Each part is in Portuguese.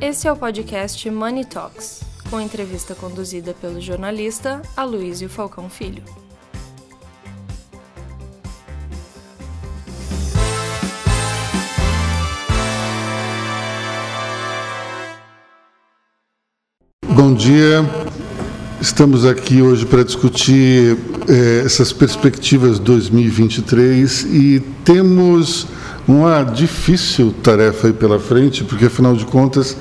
Esse é o podcast Money Talks, com entrevista conduzida pelo jornalista Aloysio Falcão Filho. Bom dia. Estamos aqui hoje para discutir eh, essas perspectivas 2023 e temos uma difícil tarefa aí pela frente, porque afinal de contas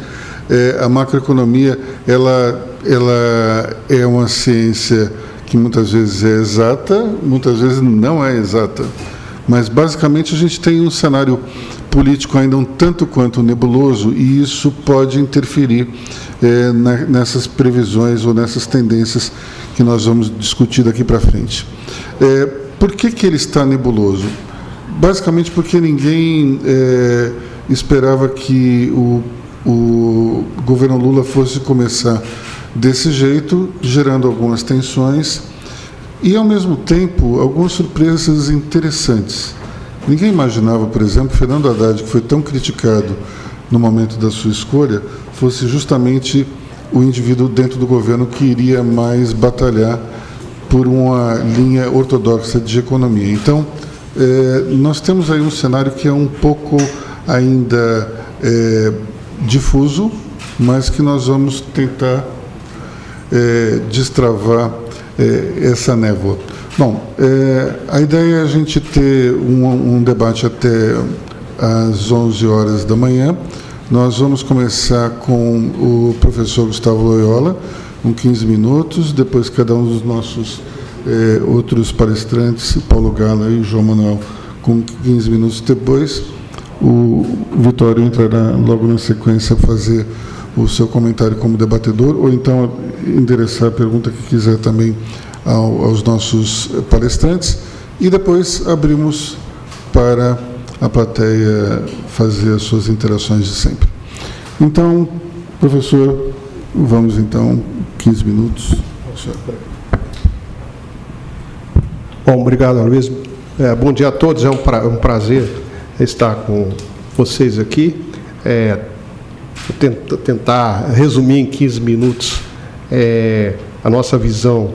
eh, a macroeconomia ela, ela é uma ciência que muitas vezes é exata, muitas vezes não é exata. Mas basicamente a gente tem um cenário político ainda um tanto quanto nebuloso e isso pode interferir é, na, nessas previsões ou nessas tendências que nós vamos discutir daqui para frente. É, por que, que ele está nebuloso? Basicamente porque ninguém é, esperava que o, o governo Lula fosse começar desse jeito, gerando algumas tensões e, ao mesmo tempo, algumas surpresas interessantes. Ninguém imaginava, por exemplo, Fernando Haddad, que foi tão criticado no momento da sua escolha, fosse justamente o indivíduo dentro do governo que iria mais batalhar por uma linha ortodoxa de economia. Então, eh, nós temos aí um cenário que é um pouco ainda eh, difuso, mas que nós vamos tentar eh, destravar essa névoa. Bom, a ideia é a gente ter um, um debate até às 11 horas da manhã. Nós vamos começar com o professor Gustavo Loyola, com 15 minutos, depois cada um dos nossos eh, outros palestrantes, Paulo Gala e João Manuel, com 15 minutos depois. O Vitório entrará logo na sequência a fazer o seu comentário como debatedor, ou então endereçar a pergunta que quiser também ao, aos nossos palestrantes, e depois abrimos para a plateia fazer as suas interações de sempre. Então, professor, vamos então, 15 minutos. Bom, obrigado, Luiz. É, bom dia a todos, é um, pra, um, prazer estar com vocês aqui. É, vou tentar resumir em 15 minutos é, a nossa visão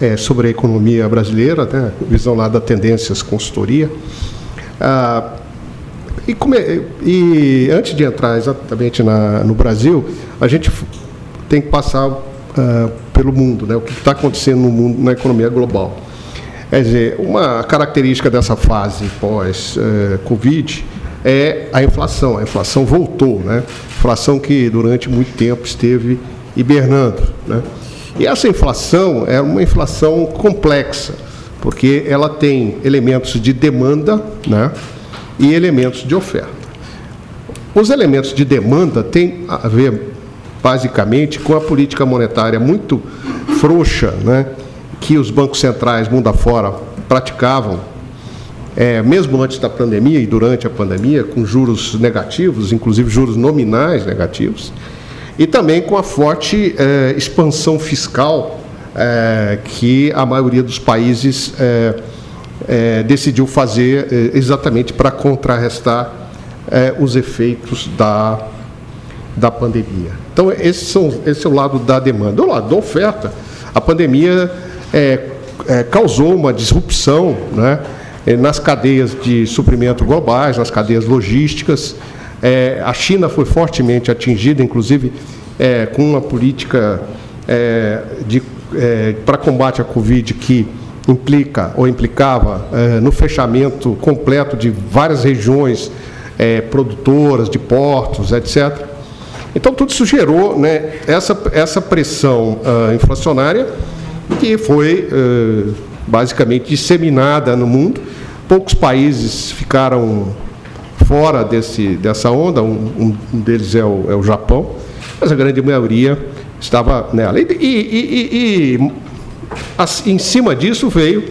é, sobre a economia brasileira, né, visão lá da Tendências Consultoria. Ah, e, e, antes de entrar exatamente na, no Brasil, a gente tem que passar uh, pelo mundo, né? o que está acontecendo no mundo, na economia global. Quer dizer, uma característica dessa fase pós-Covid é a inflação. A inflação voltou, né? Inflação que durante muito tempo esteve hibernando. Né? E essa inflação é uma inflação complexa, porque ela tem elementos de demanda, né? e elementos de oferta. Os elementos de demanda têm a ver, basicamente, com a política monetária muito frouxa, né, que os bancos centrais mundo afora praticavam, é, mesmo antes da pandemia e durante a pandemia, com juros negativos, inclusive juros nominais negativos, e também com a forte é, expansão fiscal é, que a maioria dos países é, decidiu fazer exatamente para contrarrestar os efeitos da, da pandemia. Então, esse, são, esse é o lado da demanda. O lado da oferta, a pandemia causou uma disrupção né, nas cadeias de suprimento globais, nas cadeias logísticas. A China foi fortemente atingida, inclusive com uma política para combate à Covid que implica ou implicava é, no fechamento completo de várias regiões é, produtoras, de portos, etc. Então, tudo isso gerou né, essa, essa pressão uh, inflacionária que foi uh, basicamente disseminada no mundo. Poucos países ficaram fora desse, dessa onda, um, um deles é o, é o Japão, mas a grande maioria estava nela. E, e, e, e em cima disso veio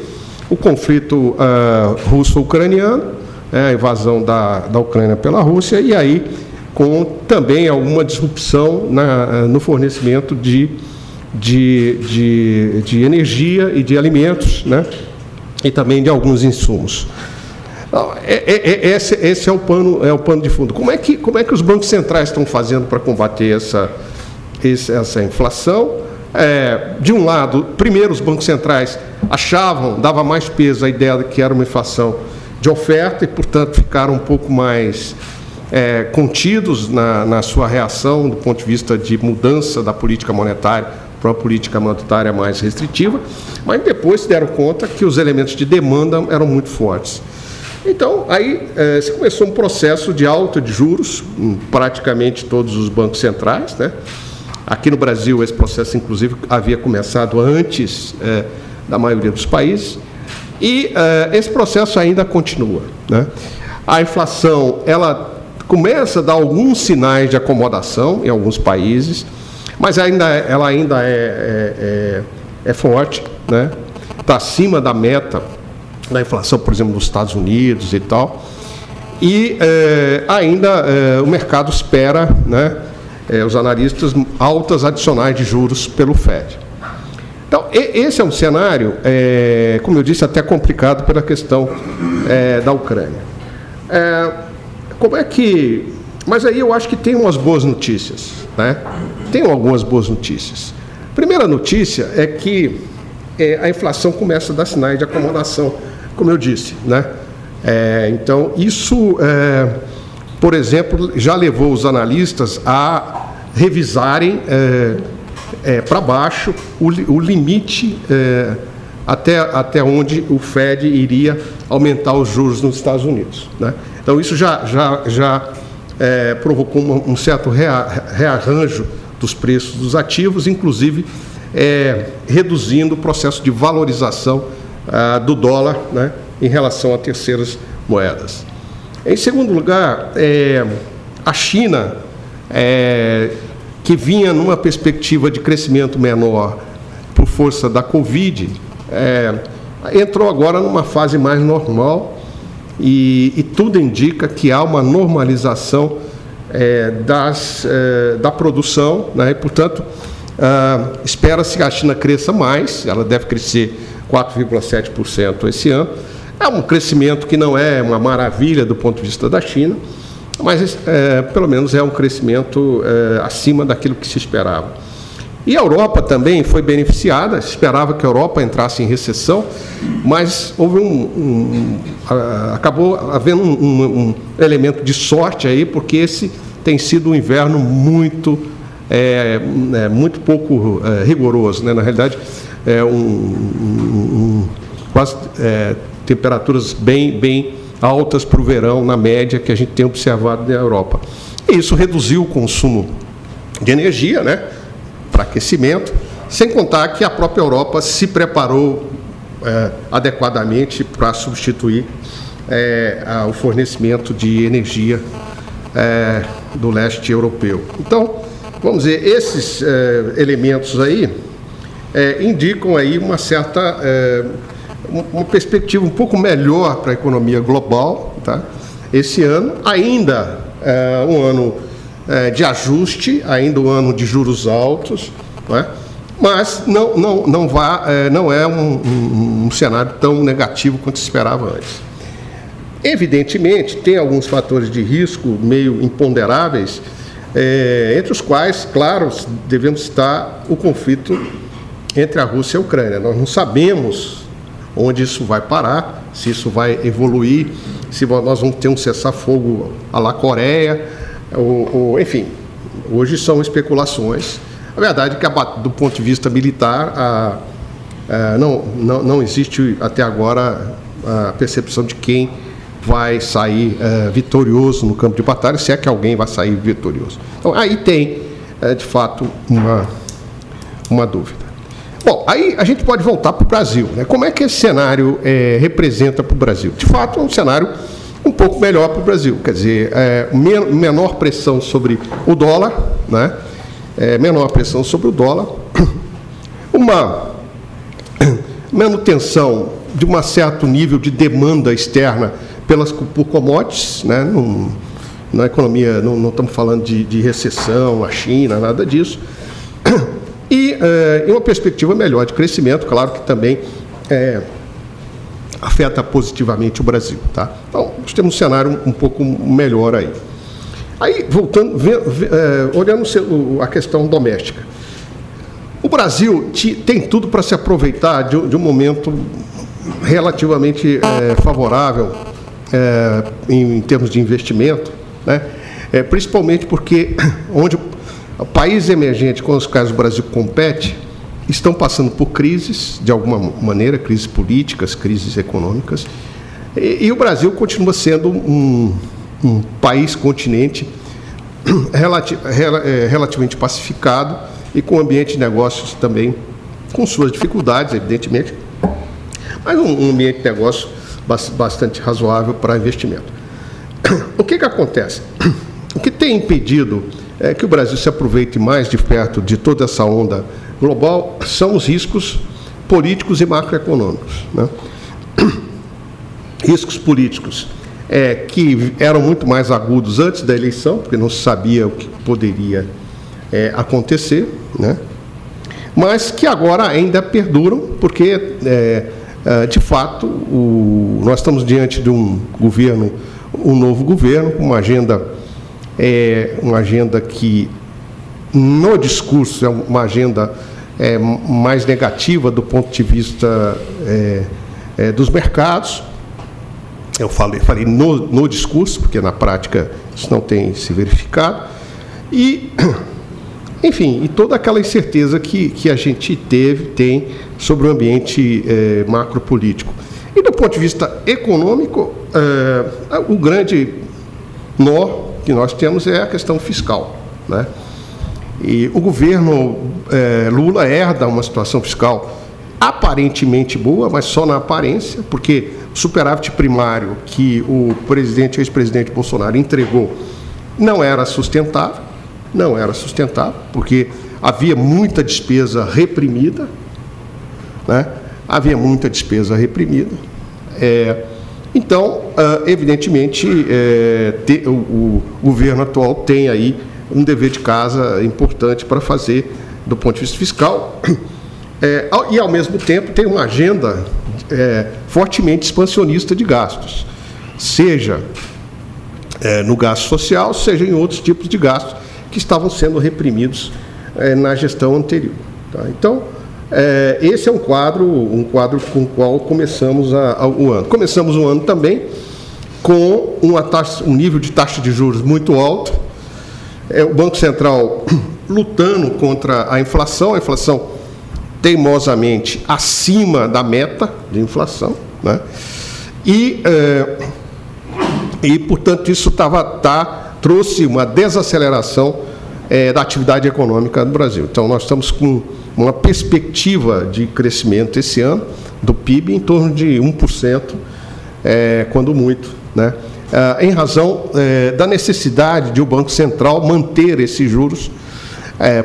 o conflito uh, russo-ucraniano, né, a invasão da, da Ucrânia pela Rússia, e aí com também alguma disrupção na, no fornecimento de, de, de, de, energia e de alimentos, né, e também de alguns insumos. É, é, é, esse, esse é, o pano, é o pano de fundo. Como é que, como é que os bancos centrais estão fazendo para combater essa, essa inflação? É, de um lado, primeiro os bancos centrais achavam, dava mais peso à ideia de que era uma inflação de oferta e, portanto, ficaram um pouco mais é, contidos na, na sua reação do ponto de vista de mudança da política monetária para uma política monetária mais restritiva, mas depois se deram conta que os elementos de demanda eram muito fortes. Então, aí é, se começou um processo de alta de juros em praticamente todos os bancos centrais, né? Aqui no Brasil, esse processo, inclusive, havia começado antes é, da maioria dos países, e é, esse processo ainda continua. Né? A inflação ela começa a dar alguns sinais de acomodação em alguns países, mas ainda, ela ainda é, é, é, é forte, né? está acima da meta da inflação, por exemplo, nos Estados Unidos e tal. E é, ainda é, o mercado espera né, é, os analistas, altas adicionais de juros pelo FED. Então, esse é um cenário, como eu disse, até complicado pela questão da Ucrânia. Como é que. Mas aí eu acho que tem umas boas notícias. Né? Tem algumas boas notícias. Primeira notícia é que a inflação começa a dar sinais de acomodação, como eu disse. Né? É, então, isso por exemplo, já levou os analistas a revisarem é, é, para baixo o, o limite é, até, até onde o Fed iria aumentar os juros nos Estados Unidos. Né? Então, isso já, já, já é, provocou um, um certo rea, rearranjo dos preços dos ativos, inclusive é, reduzindo o processo de valorização ah, do dólar né, em relação a terceiras moedas. Em segundo lugar, é, a China, é, que vinha numa perspectiva de crescimento menor por força da Covid, é, entrou agora numa fase mais normal e, e tudo indica que há uma normalização é, das, é, da produção, né, e, portanto, ah, espera-se que a China cresça mais, ela deve crescer 4,7% esse ano é um crescimento que não é uma maravilha do ponto de vista da China, mas é, pelo menos é um crescimento é, acima daquilo que se esperava. E a Europa também foi beneficiada, esperava que a Europa entrasse em recessão, mas houve um, um, um acabou havendo um, um, elemento de sorte aí, porque esse tem sido um inverno muito, é, é muito pouco é, rigoroso, né? na realidade, é um, quase é, temperaturas bem, bem altas para o verão, na média, que a gente tem observado na Europa. E isso reduziu o consumo de energia, né, para aquecimento, sem contar que a própria Europa se preparou é, adequadamente para substituir é, a, o fornecimento de energia é, do leste europeu. Então, vamos dizer, esses é, elementos aí é, indicam aí uma certa é, uma perspectiva um pouco melhor para a economia global, tá? Esse ano, ainda é um ano é, de ajuste, ainda um ano de juros altos, né? mas não, não, não, vá, é, não é um, um, um cenário tão negativo quanto se esperava antes. Evidentemente, tem alguns fatores de risco meio imponderáveis, é, entre os quais, claro, devemos citar o conflito entre a Rússia e a Ucrânia. Nós não sabemos onde isso vai parar, se isso vai evoluir, se nós vamos ter um cessar-fogo à la Coreia, ou, ou, enfim, hoje são especulações. A verdade é que, do ponto de vista militar, a, a, não, não, não existe até agora a percepção de quem vai sair é, vitorioso no campo de batalha, se é que alguém vai sair vitorioso. Então, aí tem, é, de fato, uma, uma dúvida. Bom, aí a gente pode voltar para o Brasil. Né? Como é que esse cenário é, representa para o Brasil? De fato, é um cenário um pouco melhor para o Brasil. Quer dizer, é, menor pressão sobre o dólar, né? É, menor pressão sobre o dólar, uma manutenção de um certo nível de demanda externa pelas, por commodities, né? Num, na economia, não, não estamos falando de, de recessão, a China, nada disso e é, uma perspectiva melhor de crescimento, claro que também é, afeta positivamente o Brasil. Tá? Então, nós temos um cenário um pouco melhor aí. Aí, voltando, vê, vê, é, olhando a questão doméstica. O Brasil tem tudo para se aproveitar de, de, um momento relativamente é, favorável é, em, em, termos de investimento, né? Principalmente porque onde o país emergente com os quais o Brasil compete estão passando por crises, de alguma maneira, crises políticas, crises econômicas, e, e o Brasil continua sendo um, um país, continente relati, rel, é, relativamente pacificado e com ambiente de negócios também com suas dificuldades, evidentemente, mas um, um ambiente de negócio bastante razoável para investimento. O que, que acontece? O que tem impedido é, que o Brasil se aproveite mais de perto de toda essa onda global são os riscos políticos e macroeconômicos. Né? Riscos políticos é, que eram muito mais agudos antes da eleição, porque não se sabia o que poderia é, acontecer, né? mas que agora ainda perduram, porque, é, é de fato, o, nós estamos diante de um governo, um novo governo, com uma agenda, é, uma agenda que, no discurso, é uma agenda é, mais negativa do ponto de vista é, dos mercados, eu falei, falei no, no discurso, porque na prática isso não tem se verificado. E, enfim, e toda aquela incerteza que, que a gente teve, tem sobre o ambiente é, macropolítico. E do ponto de vista econômico, é, o grande nó que nós temos é a questão fiscal. Né? E o governo é, Lula herda uma situação fiscal aparentemente boa, mas só na aparência, porque superávit primário que o presidente, ex-presidente Bolsonaro entregou não era sustentável, não era sustentável, porque havia muita despesa reprimida, né? havia muita despesa reprimida. É, então, ah, evidentemente, é, o, governo atual tem aí um dever de casa importante para fazer do ponto de vista fiscal. É, e, ao mesmo tempo, tem uma agenda é, fortemente expansionista de gastos, seja no gasto social, seja em outros tipos de gastos que estavam sendo reprimidos na gestão anterior. Tá? Então, é, esse é um quadro, um quadro com o qual começamos a, a, o ano. Começamos o ano também com uma taxa, um nível de taxa de juros muito alto, é, o Banco Central lutando contra a inflação, a inflação teimosamente acima da meta de inflação, né? e, é, e portanto, isso tava, tá, trouxe uma desaceleração é, da atividade econômica do Brasil. Então, nós estamos com uma perspectiva de crescimento esse ano do PIB em torno de 1%, é, quando muito, né? em razão da necessidade de o Banco Central manter esses juros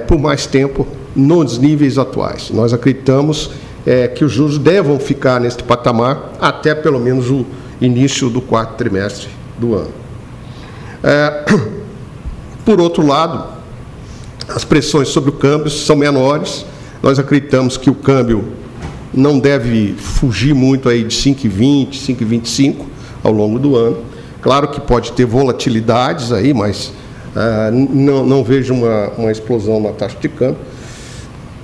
por mais tempo nos níveis atuais. Nós acreditamos é, que os juros devam ficar neste patamar até pelo menos o início do quarto trimestre do ano. É, por outro lado, as pressões sobre o câmbio são menores. Nós acreditamos que o câmbio não deve fugir muito aí de 5,20, 5,25 ao longo do ano. Claro que pode ter volatilidades aí, mas uh, não, não vejo uma, uma explosão na taxa de câmbio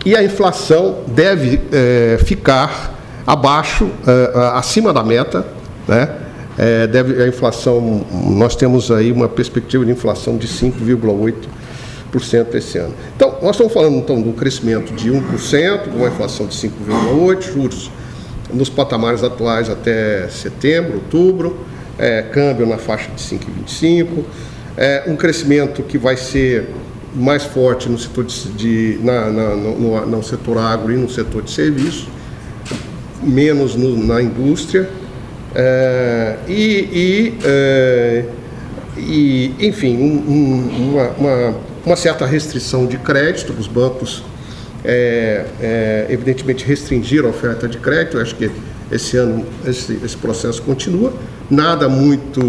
e a inflação deve é, ficar abaixo, é, acima da meta, né? É, deve, a inflação, nós temos aí uma perspectiva de inflação de 5,8% esse ano. Então, nós estamos falando então de um crescimento de 1%, uma inflação de 5,8%, juros nos patamares atuais até setembro, outubro, é, câmbio na faixa de 5,25%, é, um crescimento que vai ser mais forte no setor de, de na, na, no, no, setor agro e no setor de serviços, menos no, na indústria é, e, e, é, e, enfim um, um, uma, uma, uma, certa restrição de crédito os bancos é, é, evidentemente restringiram a oferta de crédito eu acho que esse ano esse, esse processo continua nada muito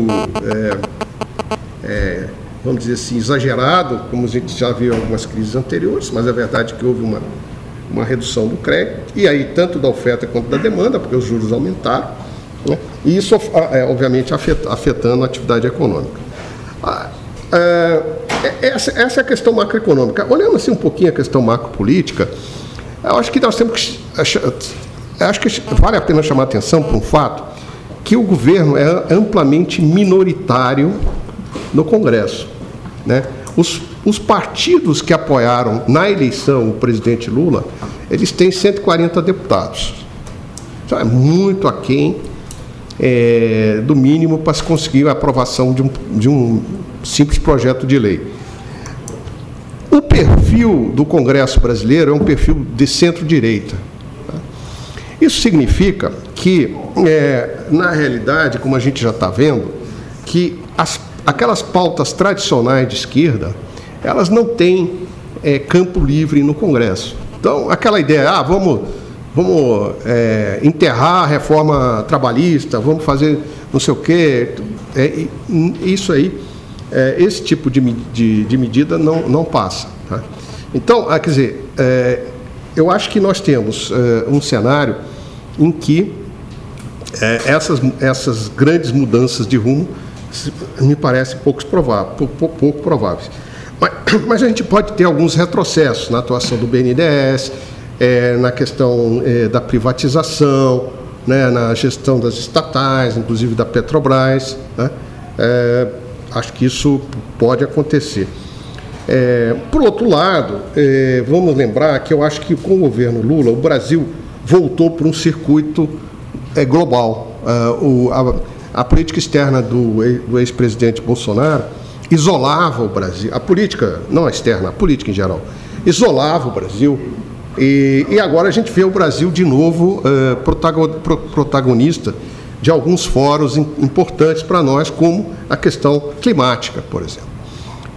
é, é, vamos dizer assim, exagerado, como a gente já viu em algumas crises anteriores, mas é verdade que houve uma, uma redução do crédito, e aí tanto da oferta quanto da demanda, porque os juros aumentaram, Né? E isso, é, obviamente, afetando a atividade econômica. Ah, é, essa, essa é a questão macroeconômica. Olhando assim um pouquinho a questão macropolítica, eu acho que nós temos que. Acho que vale a pena chamar a atenção para um fato que o governo é amplamente minoritário no Congresso. Né? Os, os partidos que apoiaram na eleição o presidente Lula, eles têm 140 deputados. Então é muito aquém é, do mínimo para se conseguir a aprovação de um, de um simples projeto de lei. O perfil do Congresso brasileiro é um perfil de centro-direita. Isso significa que, é, na realidade, como a gente já está vendo, que as, aquelas pautas tradicionais de esquerda, elas não têm é, campo livre no Congresso. Então, aquela ideia, ah, vamos, vamos é, enterrar a reforma trabalhista, vamos fazer não sei o quê, é, isso aí, é, esse tipo de, de, de, medida não, não passa. Tá? Então, ah, quer dizer, é, eu acho que nós temos é, um cenário em que é, essas, essas grandes mudanças de rumo me parecem pouco. Pouco, pouco prováveis. Mas, mas, a gente pode ter alguns retrocessos na atuação do BNDES, é, na questão é, da privatização, né, na gestão das estatais, inclusive da Petrobras. Né? É, acho que isso pode acontecer. É, por outro lado, é, vamos lembrar que eu acho que com o governo Lula, o Brasil voltou para um circuito é, global. O, a, a, política externa do, do ex-presidente Bolsonaro isolava o Brasil, a política, não a externa, a política em geral, isolava o Brasil. E, e agora a gente vê o Brasil de novo uh, protagonista de alguns fóruns importantes para nós, como a questão climática, por exemplo.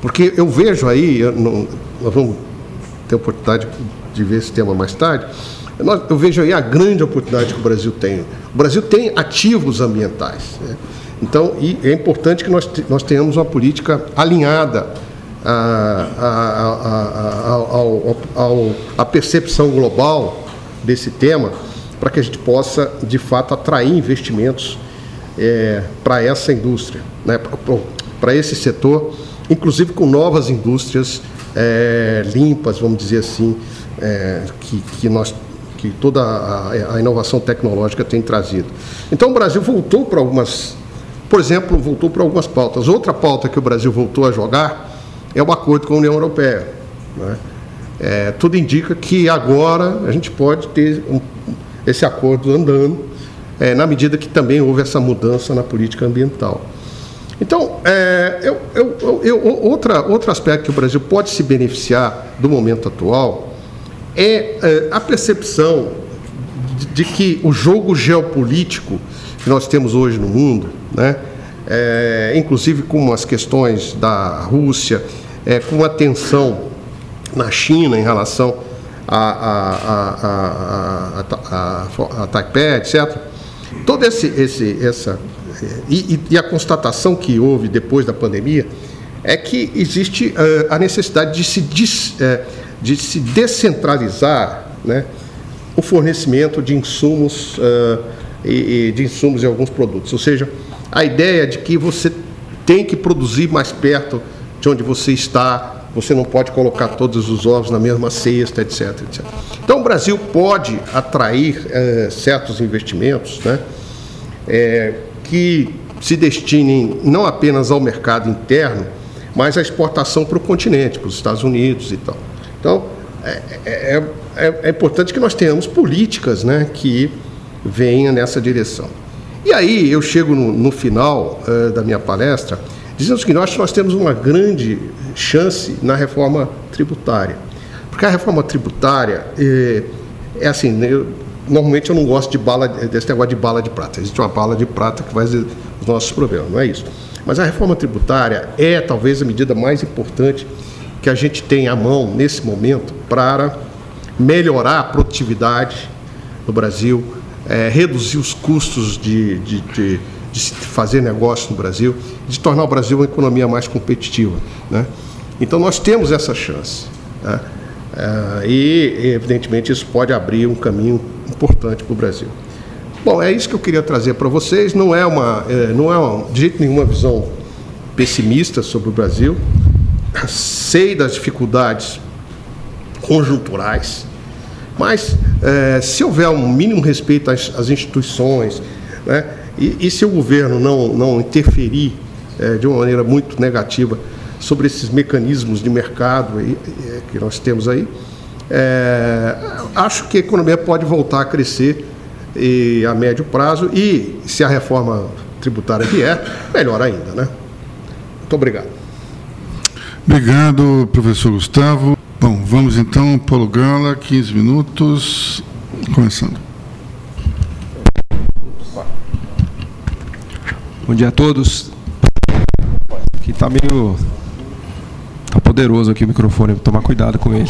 Porque eu vejo aí, eu não, nós vamos ter oportunidade de ver esse tema mais tarde, eu vejo aí a grande oportunidade que o Brasil tem. O Brasil tem ativos ambientais. Né? Então, é importante que nós, nós tenhamos uma política alinhada à, percepção global desse tema, para que a gente possa, de fato, atrair investimentos é, para essa indústria, né? para esse setor, inclusive com novas indústrias é, limpas, vamos dizer assim, é, que, que nós que toda a, a inovação tecnológica tem trazido. Então o Brasil voltou para algumas, por exemplo, voltou para algumas pautas. Outra pauta que o Brasil voltou a jogar é o acordo com a União Europeia. Né? É, tudo indica que agora a gente pode ter um, esse acordo andando, é, na medida que também houve essa mudança na política ambiental. Então, é, eu, eu, eu, outra, outro aspecto que o Brasil pode se beneficiar do momento atual é, é a percepção de, de, que o jogo geopolítico que nós temos hoje no mundo, né, é, inclusive com as questões da Rússia, é, com a tensão na China em relação a, a, a, a, Taipei, etc. Todo esse, esse essa e, e, a constatação que houve depois da pandemia é que existe uh, a necessidade de se dis, uh, de se descentralizar né, o fornecimento de insumos uh, e, e de insumos e alguns produtos. Ou seja, a ideia de que você tem que produzir mais perto de onde você está, você não pode colocar todos os ovos na mesma cesta, etc. etc. Então, o Brasil pode atrair é, certos investimentos né, é, que se destinem não apenas ao mercado interno, mas à exportação para o continente, para os Estados Unidos e tal. Então, é, é, é, é importante que nós tenhamos políticas né, que venham nessa direção. E aí eu chego no, no final uh, da minha palestra dizendo que nós, nós temos uma grande chance na reforma tributária. Porque a reforma tributária é, é assim, eu, normalmente eu não gosto de bala, desse negócio de bala de prata. Existe uma bala de prata que resolver os nossos problemas, não é isso. Mas a reforma tributária é talvez a medida mais importante que a gente tem à mão nesse momento para melhorar a produtividade no Brasil, é, reduzir os custos de, de, de, de, fazer negócio no Brasil, de tornar o Brasil uma economia mais competitiva. Né? Então, nós temos essa chance. Né? É, e, evidentemente, isso pode abrir um caminho importante para o Brasil. Bom, é isso que eu queria trazer para vocês. Não é uma, é, não é uma, de jeito nenhum uma visão pessimista sobre o Brasil. Sei das dificuldades conjunturais, mas é, se houver um mínimo respeito às, às instituições, né, e, e, se o governo não, não interferir é, de uma maneira muito negativa sobre esses mecanismos de mercado aí, é, que nós temos aí, é, acho que a economia pode voltar a crescer e, a médio prazo e, se a reforma tributária vier, melhor ainda. Né? Muito obrigado. Obrigado, professor Gustavo. Bom, vamos então, Paulo Gala, 15 minutos, começando. Bom dia a todos. Aqui está meio. Está poderoso aqui o microfone, vou tomar cuidado com ele.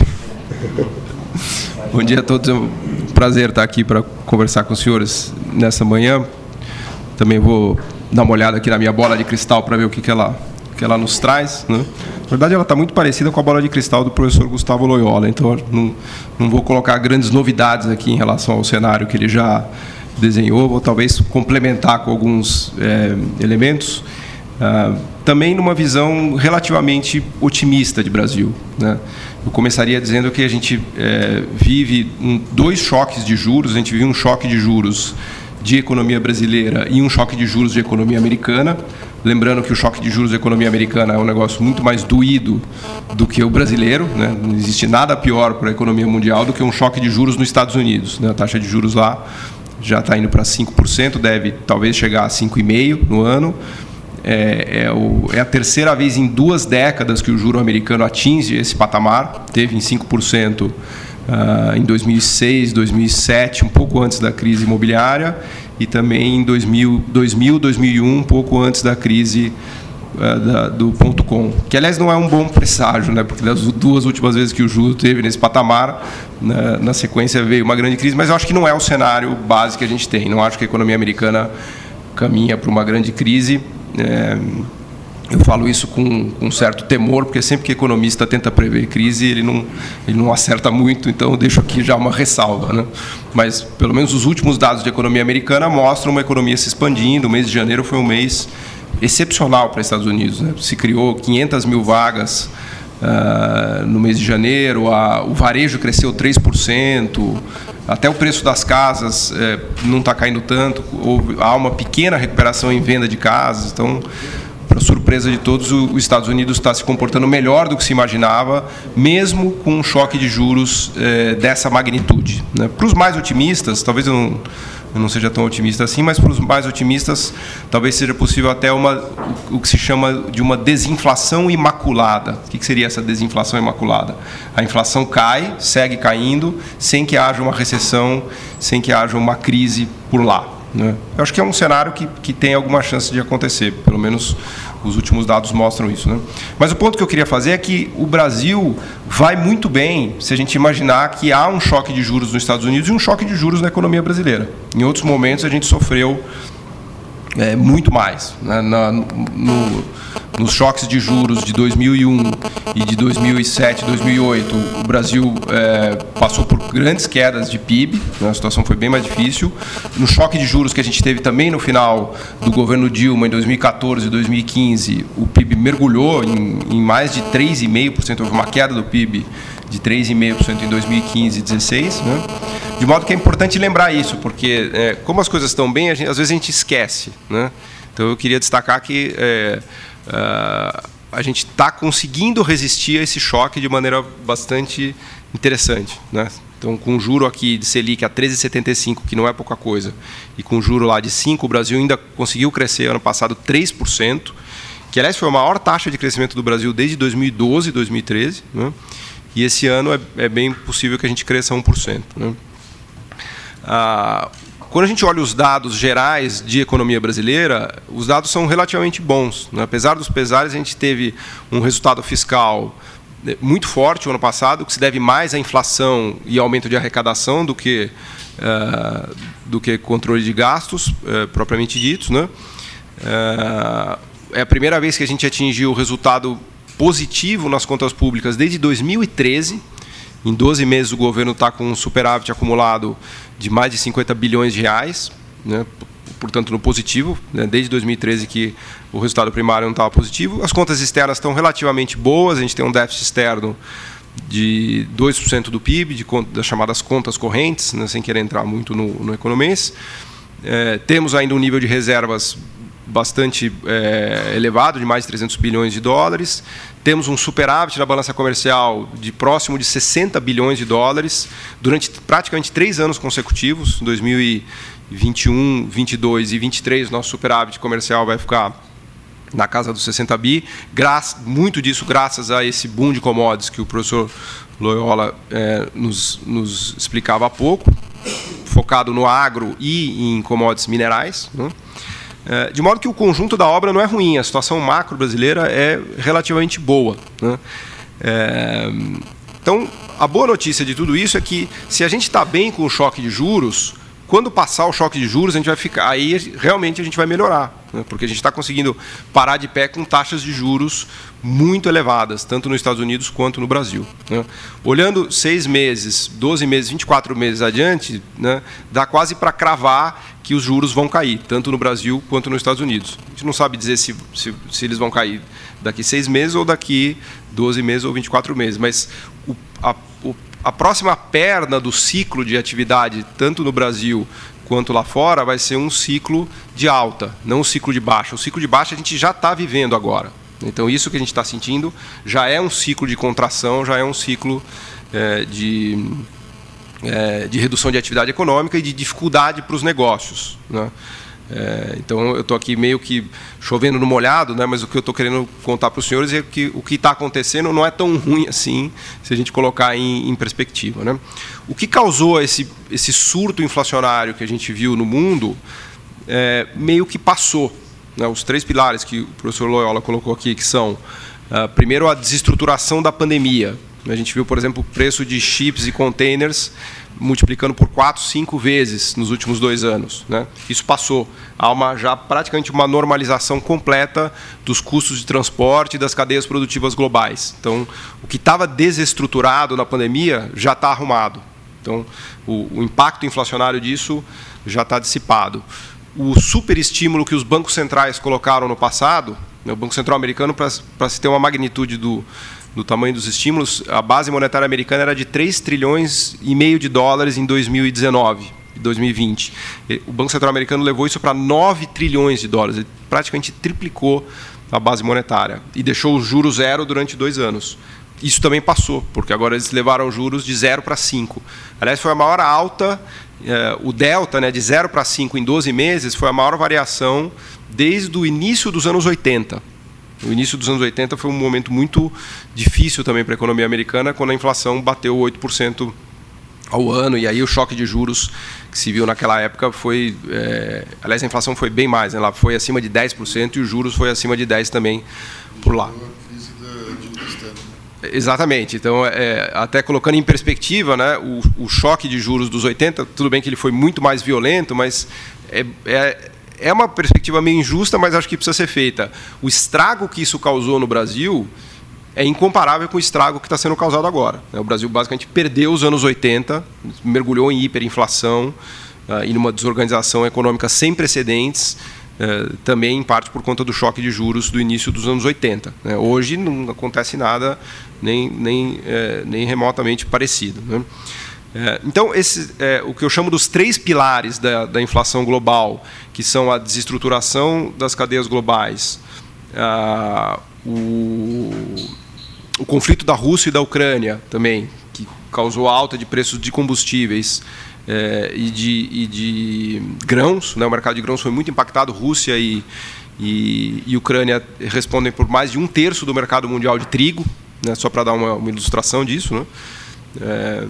Bom dia a todos, é um prazer estar aqui para conversar com os senhores nessa manhã. Também vou dar uma olhada aqui na minha bola de cristal para ver o que, que, ela, que ela nos traz. Né? Na verdade, ela está muito parecida com a bola de cristal do professor Gustavo Loyola, então não, não vou colocar grandes novidades aqui em relação ao cenário que ele já desenhou, vou talvez complementar com alguns é, elementos. Ah, também numa visão relativamente otimista de Brasil. Né? Eu começaria dizendo que a gente é, vive um, dois choques de juros. A gente vive um choque de juros de economia brasileira e um choque de juros de economia americana. Lembrando que o choque de juros da economia americana é um negócio muito mais doído do que o brasileiro. Né? Não existe nada pior para a economia mundial do que um choque de juros nos Estados Unidos. Né? A taxa de juros lá já está indo para 5%, deve talvez chegar a 5,5% no ano. É, é, o, é, a terceira vez em duas décadas que o juro americano atinge esse patamar. Teve em 5% uh, em 2006, 2007, um pouco antes da crise imobiliária, e também em 2000, 2000 2001, um pouco antes da crise do ponto com, que aliás não é um bom presságio, né? porque das duas últimas vezes que o juro teve nesse patamar, na, na sequência veio uma grande crise, mas eu acho que não é o cenário básico que a gente tem. Não acho que a economia americana caminha para uma grande crise. É, eu falo isso com, com, um certo temor, porque sempre que economista tenta prever crise, ele não, ele não acerta muito, então eu deixo aqui já uma ressalva. Né? Mas, pelo menos, os últimos dados de economia americana mostram uma economia se expandindo. O mês de janeiro foi um mês excepcional para os Estados Unidos. Né? Se criou 500 mil vagas uh, no mês de janeiro, a, o varejo cresceu 3%, até o preço das casas é, não está caindo tanto, houve, há uma pequena recuperação em venda de casas, então, para surpresa de todos, os Estados Unidos está se comportando melhor do que se imaginava, mesmo com um choque de juros é, dessa magnitude. Né? Para os mais otimistas, talvez eu não eu não seja tão otimista assim, mas para os mais otimistas, talvez seja possível até uma, o que se chama de uma desinflação imaculada. O que seria essa desinflação imaculada? A inflação cai, segue caindo, sem que haja uma recessão, sem que haja uma crise por lá. Né? Eu acho que é um cenário que, que tem alguma chance de acontecer, pelo menos os últimos dados mostram isso. Né? Mas o ponto que eu queria fazer é que o Brasil vai muito bem se a gente imaginar que há um choque de juros nos Estados Unidos e um choque de juros na economia brasileira. Em outros momentos a gente sofreu é, muito mais. Né? Na, no, nos choques de juros de 2001 e de 2007, 2008, o Brasil é, passou por grandes quedas de PIB, né? a situação foi bem mais difícil. No choque de juros que a gente teve também no final do governo Dilma, em 2014 e 2015, o PIB mergulhou em, em mais de 3,5%, houve uma queda do PIB de 3,5% em 2015 e 2016. Né? De modo que é importante lembrar isso, porque é, como as coisas estão bem, gente, às vezes a gente esquece. Né? Então eu queria destacar que é, uh, a gente está conseguindo resistir a esse choque de maneira bastante interessante. Né? Então, com juro aqui de Selic a 13,75, que não é pouca coisa, e com juro lá de 5, o Brasil ainda conseguiu crescer ano passado 3%, que aliás foi a maior taxa de crescimento do Brasil desde 2012, 2013. Né? E esse ano é, é, bem possível que a gente cresça 1%. Né? Ah, quando a gente olha os dados gerais de economia brasileira, os dados são relativamente bons. Né? Apesar dos pesares, a gente teve um resultado fiscal né, muito forte o ano passado, que se deve mais à inflação e aumento de arrecadação do que, uh, do que controle de gastos, uh, propriamente ditos. Né? Uh, é a primeira vez que a gente atingiu o resultado positivo nas contas públicas desde 2013. Em 12 meses, o governo está com um superávit acumulado de mais de 50 bilhões de reais. né, portanto no positivo, né, desde 2013 que o resultado primário não estava positivo. As contas externas estão relativamente boas, a gente tem um déficit externo de 2% do PIB, de, das chamadas contas correntes, né, sem querer entrar muito no, no economês. É, temos ainda um nível de reservas bastante é, elevado, de mais de 300 bilhões de dólares. Temos um superávit na balança comercial de próximo de 60 bilhões de dólares durante praticamente três anos consecutivos, 2021, 22 e 23, nosso superávit comercial vai ficar na casa dos 60 bi, muito disso graças a esse boom de commodities que o professor Loyola é, nos, nos explicava há pouco, focado no agro e em commodities minerais. Né? É, de modo que o conjunto da obra não é ruim, a situação macro brasileira é relativamente boa. Né? É, então, a boa notícia de tudo isso é que, se a gente está bem com o choque de juros, quando passar o choque de juros, a gente vai ficar. Aí realmente a gente vai melhorar? Porque a gente está conseguindo parar de pé com taxas de juros muito elevadas, tanto nos Estados Unidos quanto no Brasil. Né? Olhando seis meses, 12 meses, 24 meses adiante, né, dá quase para cravar que os juros vão cair, tanto no Brasil quanto nos Estados Unidos. A gente não sabe dizer se, se, se eles vão cair daqui seis meses ou daqui 12 meses ou 24 meses, mas o, a, o, a próxima perna do ciclo de atividade, tanto no Brasil quanto lá fora, vai ser um ciclo de alta, não um ciclo de baixa. O ciclo de baixa a gente já está vivendo agora. Então, isso que a gente está sentindo já é um ciclo de contração, já é um ciclo é, de é, de redução de atividade econômica e de dificuldade para os negócios. Né? É, então eu estou aqui meio que chovendo no molhado, né? mas o que eu estou querendo contar para os senhores é que o que está acontecendo não é tão ruim assim, se a gente colocar em, em perspectiva. Né? O que causou esse, esse surto inflacionário que a gente viu no mundo é, meio que passou. Né? Os três pilares que o professor Loyola colocou aqui, que são, uh, primeiro, a desestruturação da pandemia, a gente viu, por exemplo, o preço de chips e containers multiplicando por 4, 5 vezes nos últimos dois anos. Né? Isso passou. Há uma, já praticamente uma normalização completa dos custos de transporte e das cadeias produtivas globais. Então, o que estava desestruturado na pandemia já está arrumado. Então, o, o impacto inflacionário disso já está dissipado. O superestímulo que os bancos centrais colocaram no passado, né, o Banco Central Americano, para se ter uma magnitude do, do tamanho dos estímulos, a base monetária americana era de 3 trilhões e meio de dólares em 2019, 2020. O Banco Central americano levou isso para 9 trilhões de dólares, ele praticamente triplicou a base monetária e deixou o juro zero durante dois anos. Isso também passou, porque agora eles levaram juros de 0 para 5. Aliás, foi a maior alta, eh, o delta né, de 0 para 5 em 12 meses foi a maior variação desde o início dos anos 80. O início dos anos 80 foi um momento muito difícil também para a economia americana, quando a inflação bateu 8% ao ano, e aí o choque de juros que se viu naquela época foi. É, aliás, a inflação foi bem mais, né? ela foi acima de 10% e os juros foi acima de 10% também por lá. Exatamente. Então, é, até colocando em perspectiva, né, o, o, choque de juros dos 80, tudo bem que ele foi muito mais violento, mas é, é, é uma perspectiva meio injusta, mas acho que precisa ser feita. O estrago que isso causou no Brasil é incomparável com o estrago que está sendo causado agora. O Brasil basicamente perdeu os anos 80, mergulhou em hiperinflação uh, e numa desorganização econômica sem precedentes, uh, também em parte por conta do choque de juros do início dos anos 80. Né? Hoje não acontece nada nem, nem, uh, nem remotamente parecido. Né? É, então, esse, é, o que eu chamo dos três pilares da, da, inflação global, que são a desestruturação das cadeias globais, o, o, conflito da Rússia e da Ucrânia também, que causou alta de preços de combustíveis é, e, de, e, de, grãos, né? o mercado de grãos foi muito impactado, Rússia e, e, e Ucrânia respondem por mais de um terço do mercado mundial de trigo, né? só para dar uma, uma, ilustração disso. Né? É,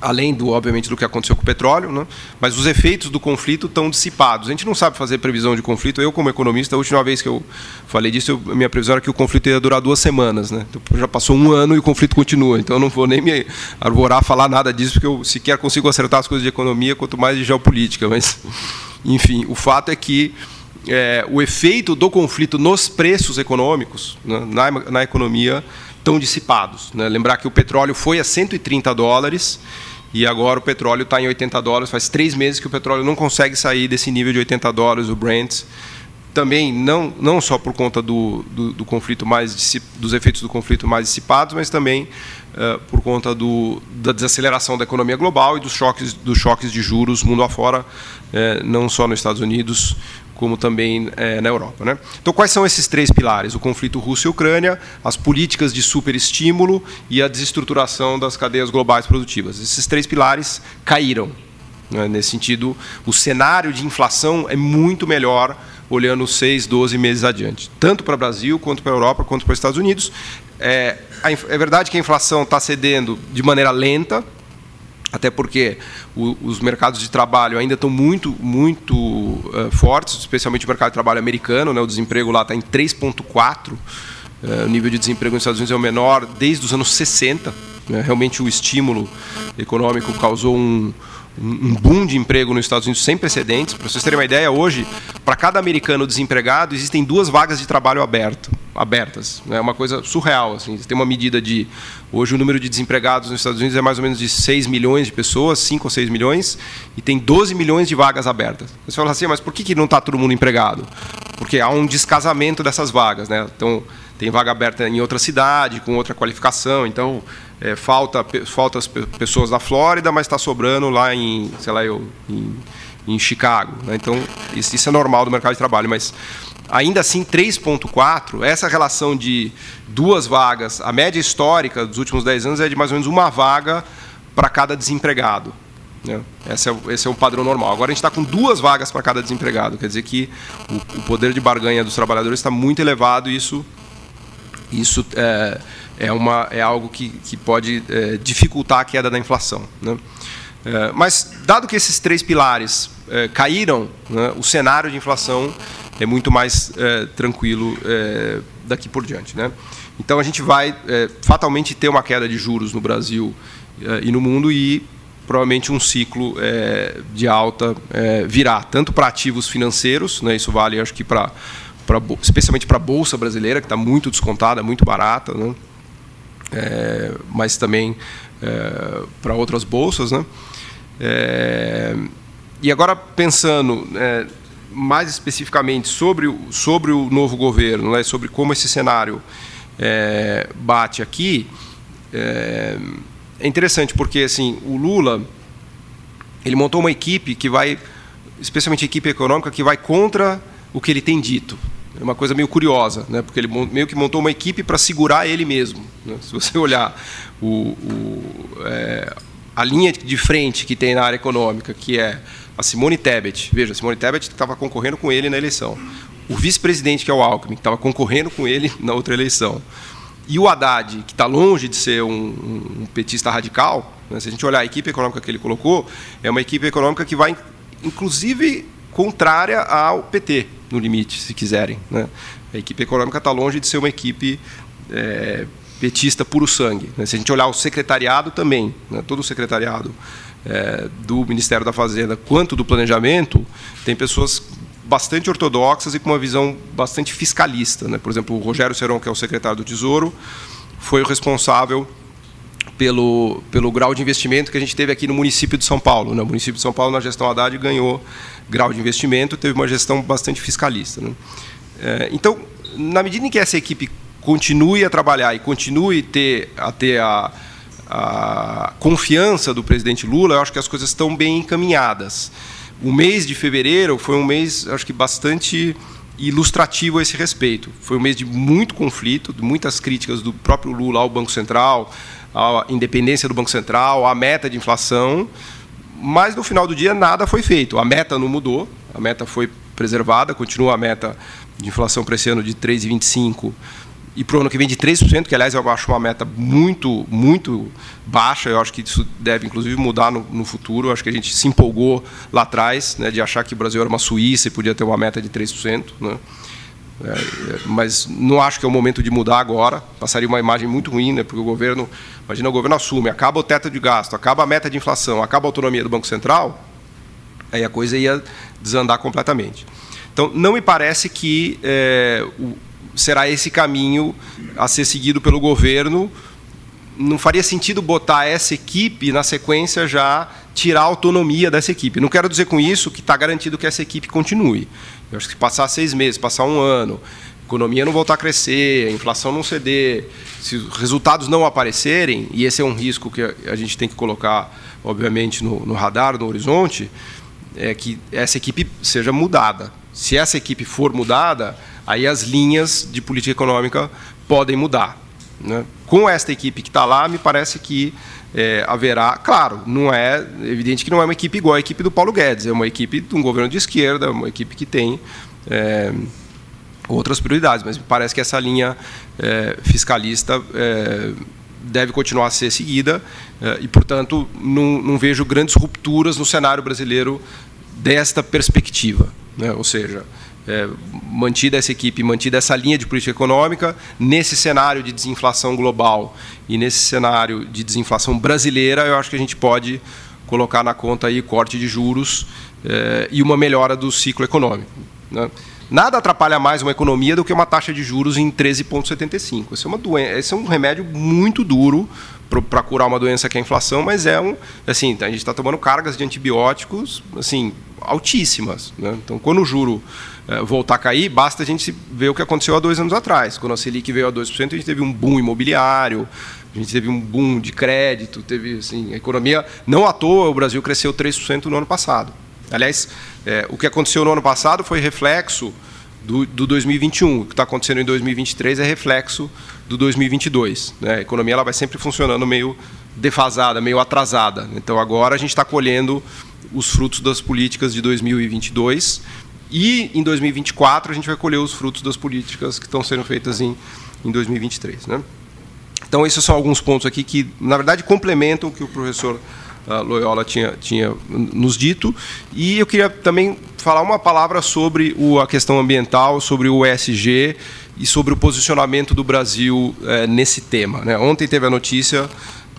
além do obviamente do que aconteceu com o petróleo, né? mas os efeitos do conflito estão dissipados. A gente não sabe fazer previsão de conflito. Eu, como economista, a última vez que eu falei disso, eu, minha previsão era que o conflito ia durar duas semanas. Né? Então, já passou um ano e o conflito continua. Então, eu não vou nem me arvorar a falar nada disso, porque eu sequer consigo acertar as coisas de economia, quanto mais de geopolítica. Mas, enfim, o fato é que é, o efeito do conflito nos preços econômicos, né, na, na economia, estão dissipados. Né? Lembrar que o petróleo foi a 130 dólares e agora o petróleo está em 80 dólares. Faz três meses que o petróleo não consegue sair desse nível de 80 dólares, o Brent. Também não, não só por conta do, do, do conflito mais dos efeitos do conflito mais dissipados, mas também uh, por conta do, da desaceleração da economia global e dos choques, dos choques de juros mundo afora, uh, não só nos Estados Unidos, como também é, na Europa. Né? Então, quais são esses três pilares? O conflito Rússia-Ucrânia, as políticas de superestímulo e a desestruturação das cadeias globais produtivas. Esses três pilares caíram. Né? Nesse sentido, o cenário de inflação é muito melhor olhando seis, 12 meses adiante, tanto para o Brasil, quanto para a Europa, quanto para os Estados Unidos. É, é verdade que a inflação está cedendo de maneira lenta, até porque o, os mercados de trabalho ainda estão muito, muito uh, fortes, especialmente o mercado de trabalho americano. Né? O desemprego lá está em 3,4%. Uh, o nível de desemprego nos Estados Unidos é o menor desde os anos 60. Né? Realmente o estímulo econômico causou um, um boom de emprego nos Estados Unidos sem precedentes. Para vocês terem uma ideia, hoje, para cada americano desempregado, existem duas vagas de trabalho aberto, abertas. É uma coisa surreal. Assim. Tem uma medida de. Hoje, o número de desempregados nos Estados Unidos é mais ou menos de 6 milhões de pessoas, 5 ou 6 milhões, e tem 12 milhões de vagas abertas. Você fala assim, mas por que, que não está todo mundo empregado? Porque há um descasamento dessas vagas. Né? Então, tem vaga aberta em outra cidade, com outra qualificação. Então, é, falta, falta as pessoas da Flórida, mas está sobrando lá em, sei lá, eu, em, em Chicago. Né? Então, isso, isso, é normal do mercado de trabalho, mas ainda assim, 3,4, essa relação de duas vagas, a média histórica dos últimos 10 anos é de mais ou menos uma vaga para cada desempregado. Né? Esse, é, esse é o padrão normal. Agora a gente está com duas vagas para cada desempregado, quer dizer que o, o poder de barganha dos trabalhadores está muito elevado e isso, isso é, é, uma, é algo que, que pode é, dificultar a queda da inflação. Né? É, mas, dado que esses três pilares é, caíram, né, o cenário de inflação é muito mais é, tranquilo é, daqui por diante. Né? Então, a gente vai fatalmente ter uma queda de juros no Brasil e no mundo e provavelmente um ciclo de alta virá, tanto para ativos financeiros, né, isso vale, acho que para especialmente para a bolsa brasileira, que está muito descontada, muito barata, né? É, mas também é, para outras bolsas. Né? É, e agora, pensando é, mais especificamente sobre o, sobre o novo governo, né, sobre como esse cenário é, bate aqui, é, é interessante porque assim, o Lula ele montou uma equipe que vai, especialmente a equipe econômica, que vai contra o que ele tem dito. É uma coisa meio curiosa, né? porque ele meio que montou uma equipe para segurar ele mesmo. Né? Se você olhar o, o, é, a linha de frente que tem na área econômica, que é a Simone Tebet. Veja, a Simone Tebet estava concorrendo com ele na eleição. O vice-presidente, que é o Alckmin, estava concorrendo com ele na outra eleição. E o Haddad, que está longe de ser um, um petista radical, né? se a gente olhar a equipe econômica que ele colocou, é uma equipe econômica que vai, inclusive, contrária ao PT no limite, se quiserem. Né? A equipe econômica está longe de ser uma equipe é, petista puro sangue. Né? Se a gente olhar o secretariado também, né? todo o secretariado é, do Ministério da Fazenda quanto do planejamento, tem pessoas bastante ortodoxas e com uma visão bastante fiscalista. Né? Por exemplo, o Rogério Seron, que é o secretário do Tesouro, foi o responsável pelo, pelo grau de investimento que a gente teve aqui no município de São Paulo. Né? O município de São Paulo, na gestão Haddad, ganhou grau de investimento, teve uma gestão bastante fiscalista. Né? É, então, na medida em que essa equipe continue a trabalhar e continue ter, a ter a, a confiança do presidente Lula, eu acho que as coisas estão bem encaminhadas. O mês de fevereiro foi um mês, acho que bastante ilustrativo a esse respeito. Foi um mês de muito conflito, de muitas críticas do próprio Lula ao Banco Central, à independência do Banco Central, à meta de inflação mas no final do dia nada foi feito. A meta não mudou, a meta foi preservada, continua a meta de inflação para esse ano de 3,25 e para o ano que vem de 3%, que aliás eu acho uma meta muito, muito baixa. Eu acho que isso deve inclusive mudar no, no futuro. Eu acho que a gente se empolgou lá atrás né, de achar que o Brasil era uma Suíça e podia ter uma meta de 3%. Né? É, é, mas não acho que é o momento de mudar agora. Passaria uma imagem muito ruim, né? porque o governo, imagina o governo assume, acaba o teto de gasto, acaba a meta de inflação, acaba a autonomia do Banco Central, aí a coisa ia desandar completamente. Então, não me parece que é, o, será esse caminho a ser seguido pelo governo não faria sentido botar essa equipe na sequência já tirar a autonomia dessa equipe. Não quero dizer com isso que está garantido que essa equipe continue. Eu acho que se passar seis meses, passar um ano, a economia não voltar a crescer, a inflação não ceder, se os resultados não aparecerem, e esse é um risco que a gente tem que colocar, obviamente, no, no radar, no horizonte, é que essa equipe seja mudada. Se essa equipe for mudada, aí as linhas de política econômica podem mudar. Né? Com esta equipe que está lá, me parece que é, haverá, claro, não é evidente que não é uma equipe igual à equipe do Paulo Guedes, é uma equipe de um governo de esquerda, uma equipe que tem é, outras prioridades, mas me parece que essa linha é, fiscalista é, deve continuar a ser seguida é, e, portanto, não, não, vejo grandes rupturas no cenário brasileiro desta perspectiva, né? ou seja, é, mantida essa equipe, mantida essa linha de política econômica, nesse cenário de desinflação global e nesse cenário de desinflação brasileira, eu acho que a gente pode colocar na conta aí corte de juros é, e uma melhora do ciclo econômico. Né? Nada atrapalha mais uma economia do que uma taxa de juros em 13,75. Esse, é uma doença, esse é um remédio muito duro para curar uma doença que é a inflação, mas é um. Assim, a gente está tomando cargas de antibióticos assim, altíssimas. Né? Então, quando o juro voltar a cair, basta a gente ver o que aconteceu há dois anos atrás. Quando a Selic veio a 2%, a gente teve um boom imobiliário, a gente teve um boom de crédito, teve assim, a economia. Não à toa o Brasil cresceu 3% no ano passado. Aliás, é, o que aconteceu no ano passado foi reflexo do, do 2021. O que está acontecendo em 2023 é reflexo do 2022. Né? A economia ela vai sempre funcionando meio defasada, meio atrasada. Então agora a gente está colhendo os frutos das políticas de 2022 e em 2024 a gente vai colher os frutos das políticas que estão sendo feitas em, em 2023. Né? Então, esses são alguns pontos aqui que, na verdade, complementam o que o professor uh, Loyola tinha, tinha nos dito. E eu queria também falar uma palavra sobre o, a questão ambiental, sobre o ESG e sobre o posicionamento do Brasil eh, nesse tema. Né? Ontem teve a notícia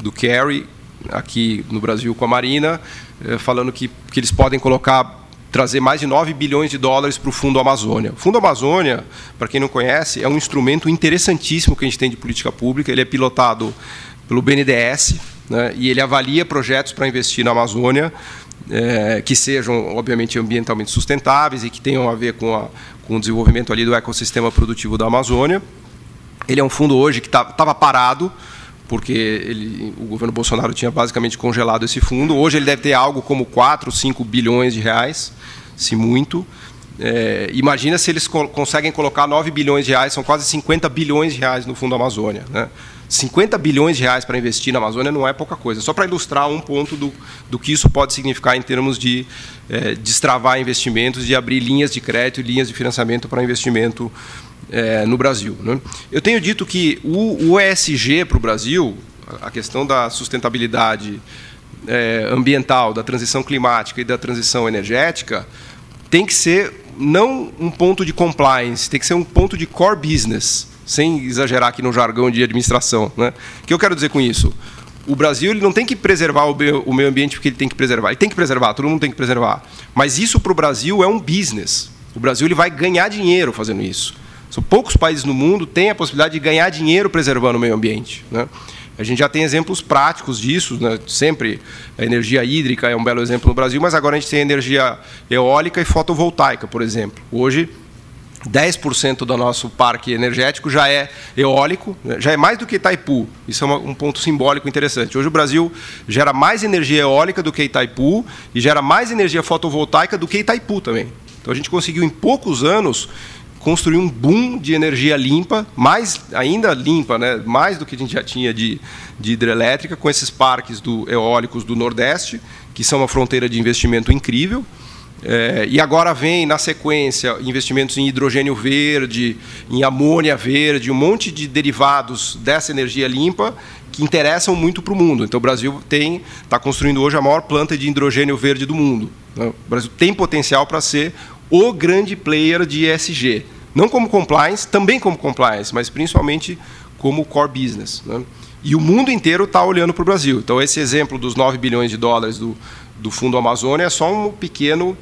do Kerry, aqui no Brasil com a Marina, eh, falando que, que eles podem colocar trazer mais de 9 bilhões de dólares para o Fundo Amazônia. O Fundo Amazônia, para quem não conhece, é um instrumento interessantíssimo que a gente tem de política pública. Ele é pilotado pelo BNDES né, e ele avalia projetos para investir na Amazônia é, que sejam, obviamente, ambientalmente sustentáveis e que tenham a ver com, a, com o desenvolvimento ali do ecossistema produtivo da Amazônia. Ele é um fundo hoje que estava tá, parado, porque ele, o governo Bolsonaro tinha basicamente congelado esse fundo. Hoje ele deve ter algo como 4, 5 bilhões de reais, se muito. É, imagina se eles co conseguem colocar 9 bilhões de reais, são quase 50 bilhões de reais no Fundo Amazônia. Né? 50 bilhões de reais para investir na Amazônia não é pouca coisa. Só para ilustrar um ponto do, do que isso pode significar em termos de é, destravar investimentos, de abrir linhas de crédito, linhas de financiamento para investimento é, no Brasil. Né? Eu tenho dito que o, o ESG para o Brasil, a questão da sustentabilidade é, ambiental, da transição climática e da transição energética, tem que ser não um ponto de compliance, tem que ser um ponto de core business, sem exagerar aqui no jargão de administração. Né? O que eu quero dizer com isso? O Brasil ele não tem que preservar o meio, ambiente porque ele tem que preservar. Ele tem que preservar, todo mundo tem que preservar. Mas isso para o Brasil é um business. O Brasil ele vai ganhar dinheiro fazendo isso. São poucos países no mundo têm a possibilidade de ganhar dinheiro preservando o meio ambiente. Né? A gente já tem exemplos práticos disso, né? sempre a energia hídrica é um belo exemplo no Brasil, mas agora a gente tem energia eólica e fotovoltaica, por exemplo. Hoje, 10% do nosso parque energético já é eólico, né? já é mais do que Itaipu. Isso é um ponto simbólico interessante. Hoje o Brasil gera mais energia eólica do que Itaipu e gera mais energia fotovoltaica do que Itaipu também. Então a gente conseguiu em poucos anos construir um boom de energia limpa, mais ainda limpa, né? mais do que a gente já tinha de, de hidrelétrica, com esses parques do, eólicos do Nordeste, que são uma fronteira de investimento incrível. É, e agora vem, na sequência, investimentos em hidrogênio verde, em amônia verde, um monte de derivados dessa energia limpa que interessam muito para o mundo. Então, o Brasil tem está construindo hoje a maior planta de hidrogênio verde do mundo. Né? O Brasil tem potencial para ser o grande player de ESG. Não como compliance, também como compliance, mas principalmente como core business. Né? E o mundo inteiro está olhando para o Brasil. Então, esse exemplo dos 9 bilhões de dólares do, do Fundo Amazônia é só um pequeno,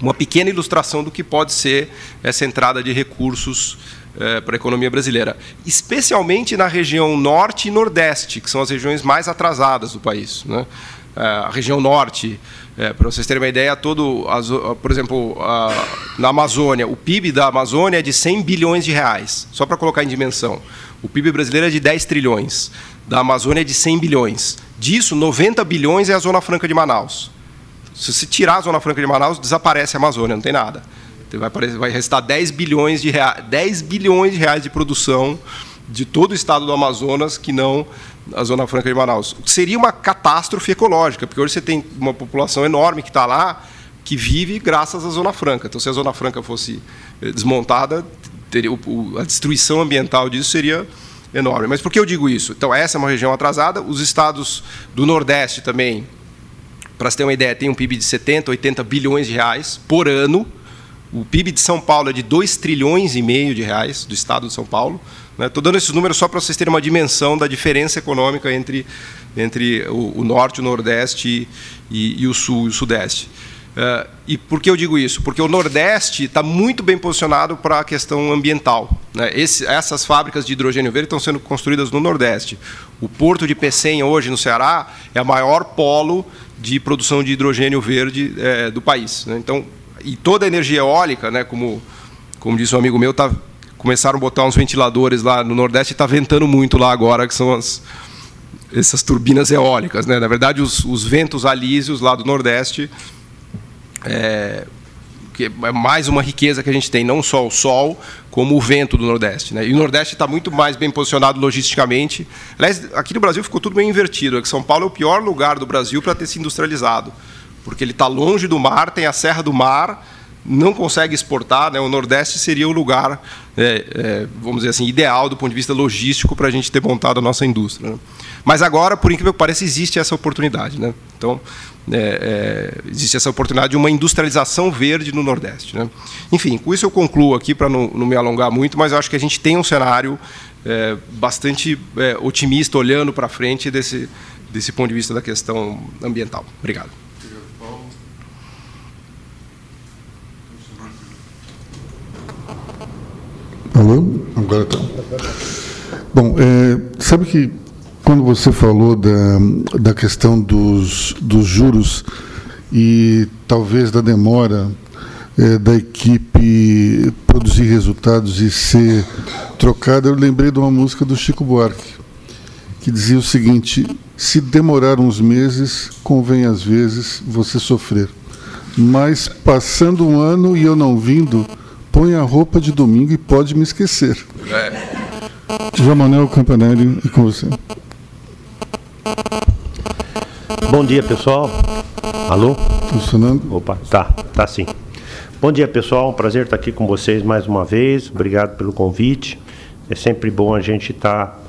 uma pequena ilustração do que pode ser essa entrada de recursos é, para a economia brasileira, especialmente na região norte e nordeste, que são as regiões mais atrasadas do país. Né? É, a região norte, é, para vocês terem uma ideia, todo, por exemplo, a, na Amazônia, o PIB da Amazônia é de 100 bilhões de reais, só para colocar em dimensão. O PIB brasileiro é de 10 trilhões, da Amazônia é de 100 bilhões. Disso, 90 bilhões é a Zona Franca de Manaus. Se você tirar a Zona Franca de Manaus, desaparece a Amazônia, não tem nada. Então, vai, vai restar 10 bilhões, de reais, 10 bilhões de reais de produção de todo o estado do Amazonas que não a Zona Franca de Manaus. Seria uma catástrofe ecológica, porque hoje você tem uma população enorme que está lá, que vive graças à Zona Franca. Então, se a Zona Franca fosse eh, desmontada, teria, a destruição ambiental disso seria enorme. Mas por que eu digo isso? Então, essa é uma região atrasada. Os estados do Nordeste também, para você ter uma ideia, tem um PIB de 70, 80 bilhões de reais por ano. O PIB de São Paulo é de 2 trilhões e meio de reais, do estado de São Paulo. Estou né? dando esses números só para vocês terem uma dimensão da diferença econômica entre, entre o, o norte, o nordeste e, e, o sul e o sudeste. Uh, e por que eu digo isso? Porque o Nordeste está muito bem posicionado para a questão ambiental. Né? Esse, essas fábricas de hidrogênio verde estão sendo construídas no Nordeste. O porto de Pecém, hoje, no Ceará, é o maior polo de produção de hidrogênio verde é, do país. Né? Então, e toda a energia eólica, né, como, como disse um amigo meu, tá, começaram a botar uns ventiladores lá no Nordeste está ventando muito lá agora, que são as, essas turbinas eólicas. Né? Na verdade, os, os ventos alísios lá do Nordeste é, que é mais uma riqueza que a gente tem, não só o sol, como o vento do Nordeste. Né? E o Nordeste está muito mais bem posicionado logisticamente. Aliás, aqui no Brasil ficou tudo meio invertido. É que São Paulo é o pior lugar do Brasil para ter se industrializado, porque ele está longe do mar, tem a Serra do Mar, não consegue exportar, né? o Nordeste seria o lugar, é, é, vamos dizer assim, ideal do ponto de vista logístico para a gente ter montado a nossa indústria. Né? Mas agora, por incrível que pareça, existe essa oportunidade. Né? Então, é, é, existe essa oportunidade de uma industrialização verde no Nordeste. Né? Enfim, com isso eu concluo aqui para não, não, me alongar muito, mas acho que a gente tem um cenário é, bastante é, otimista olhando para frente desse, desse ponto de vista da questão ambiental. Obrigado. Alô? Agora está. Bom, é, sabe que quando você falou da, da questão dos, dos juros e talvez da demora é, da equipe produzir resultados e ser trocada, eu lembrei de uma música do Chico Buarque, que dizia o seguinte: se demorar uns meses, convém às vezes você sofrer. Mas passando um ano e eu não vindo, põe a roupa de domingo e pode me esquecer. É. João Manuel Campanelli, e com você. Bom dia, pessoal. Alô? Funcionando? Opa, tá, tá sim. Bom dia, pessoal. Um prazer estar aqui com vocês mais uma vez. Obrigado pelo convite. É sempre bom a gente estar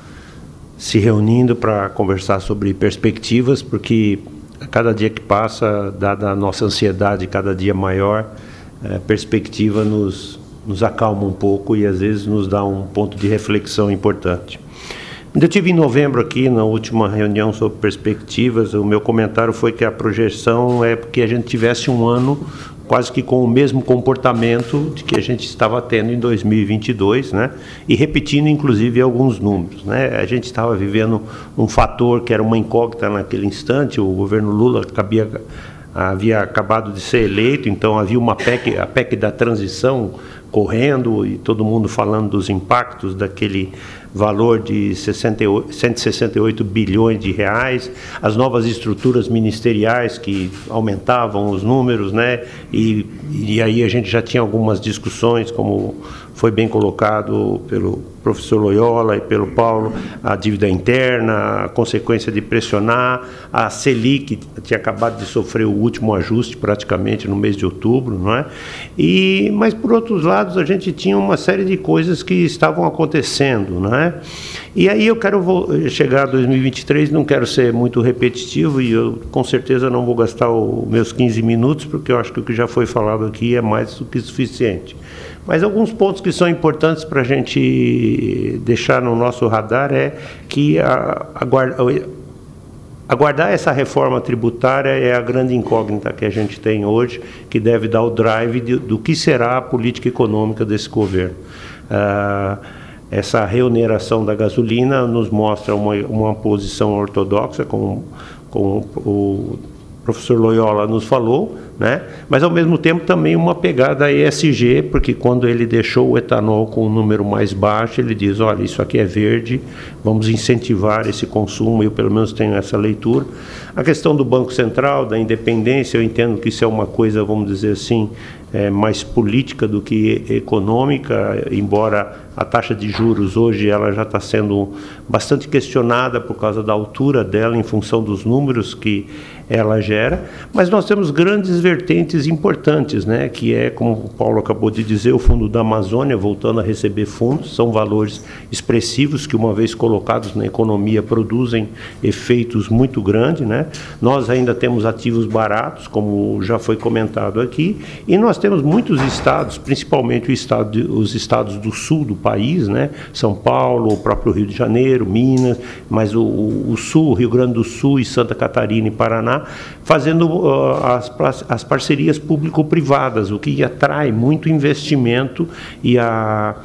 se reunindo para conversar sobre perspectivas, porque a cada dia que passa, dada a nossa ansiedade cada dia maior, a perspectiva nos, nos acalma um pouco e às vezes nos dá um ponto de reflexão importante. Eu tive em novembro aqui, na última reunião sobre perspectivas, o meu comentário foi que a projeção é que a gente tivesse um ano quase que com o mesmo comportamento de que a gente estava tendo em 2022, né? E repetindo inclusive alguns números, né? A gente estava vivendo um fator que era uma incógnita naquele instante, o governo Lula cabia, havia acabado de ser eleito, então havia uma PEC, a PEC da transição correndo e todo mundo falando dos impactos daquele valor de 68, 168 bilhões de reais, as novas estruturas ministeriais que aumentavam os números, né? E, e aí a gente já tinha algumas discussões, como foi bem colocado pelo professor Loyola e pelo Paulo, a dívida interna, a consequência de pressionar, a Selic tinha acabado de sofrer o último ajuste praticamente no mês de outubro, não é? E mas por outros lados a gente tinha uma série de coisas que estavam acontecendo, não é? E aí eu quero chegar a 2023, não quero ser muito repetitivo e eu com certeza não vou gastar os meus 15 minutos, porque eu acho que o que já foi falado aqui é mais do que suficiente. Mas alguns pontos que são importantes para a gente deixar no nosso radar é que Aguardar essa reforma tributária é a grande incógnita que a gente tem hoje, que deve dar o drive de, do que será a política econômica desse governo. Uh, essa reoneração da gasolina nos mostra uma, uma posição ortodoxa, como, como o professor Loyola nos falou, né? mas ao mesmo tempo também uma pegada ESG, porque quando ele deixou o etanol com um número mais baixo, ele diz: olha, isso aqui é verde, vamos incentivar esse consumo, eu pelo menos tenho essa leitura. A questão do Banco Central, da independência, eu entendo que isso é uma coisa, vamos dizer assim, é, mais política do que econômica, embora a taxa de juros hoje ela já está sendo bastante questionada por causa da altura dela em função dos números que ela gera, mas nós temos grandes vertentes importantes, né, que é, como o Paulo acabou de dizer, o Fundo da Amazônia voltando a receber fundos, são valores expressivos que, uma vez colocados na economia, produzem efeitos muito grandes. Né? Nós ainda temos ativos baratos, como já foi comentado aqui, e nós temos muitos estados, principalmente estado de, os estados do sul do país, né? São Paulo, o próprio Rio de Janeiro, Minas, mas o, o sul, Rio Grande do Sul e Santa Catarina e Paraná, fazendo uh, as, as parcerias público-privadas, o que atrai muito investimento e a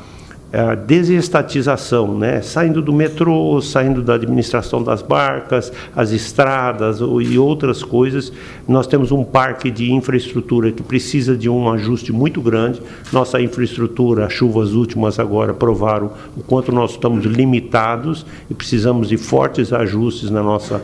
a desestatização, né? saindo do metrô, saindo da administração das barcas, as estradas e outras coisas. Nós temos um parque de infraestrutura que precisa de um ajuste muito grande. Nossa infraestrutura, as chuvas últimas agora provaram o quanto nós estamos limitados e precisamos de fortes ajustes na nossa,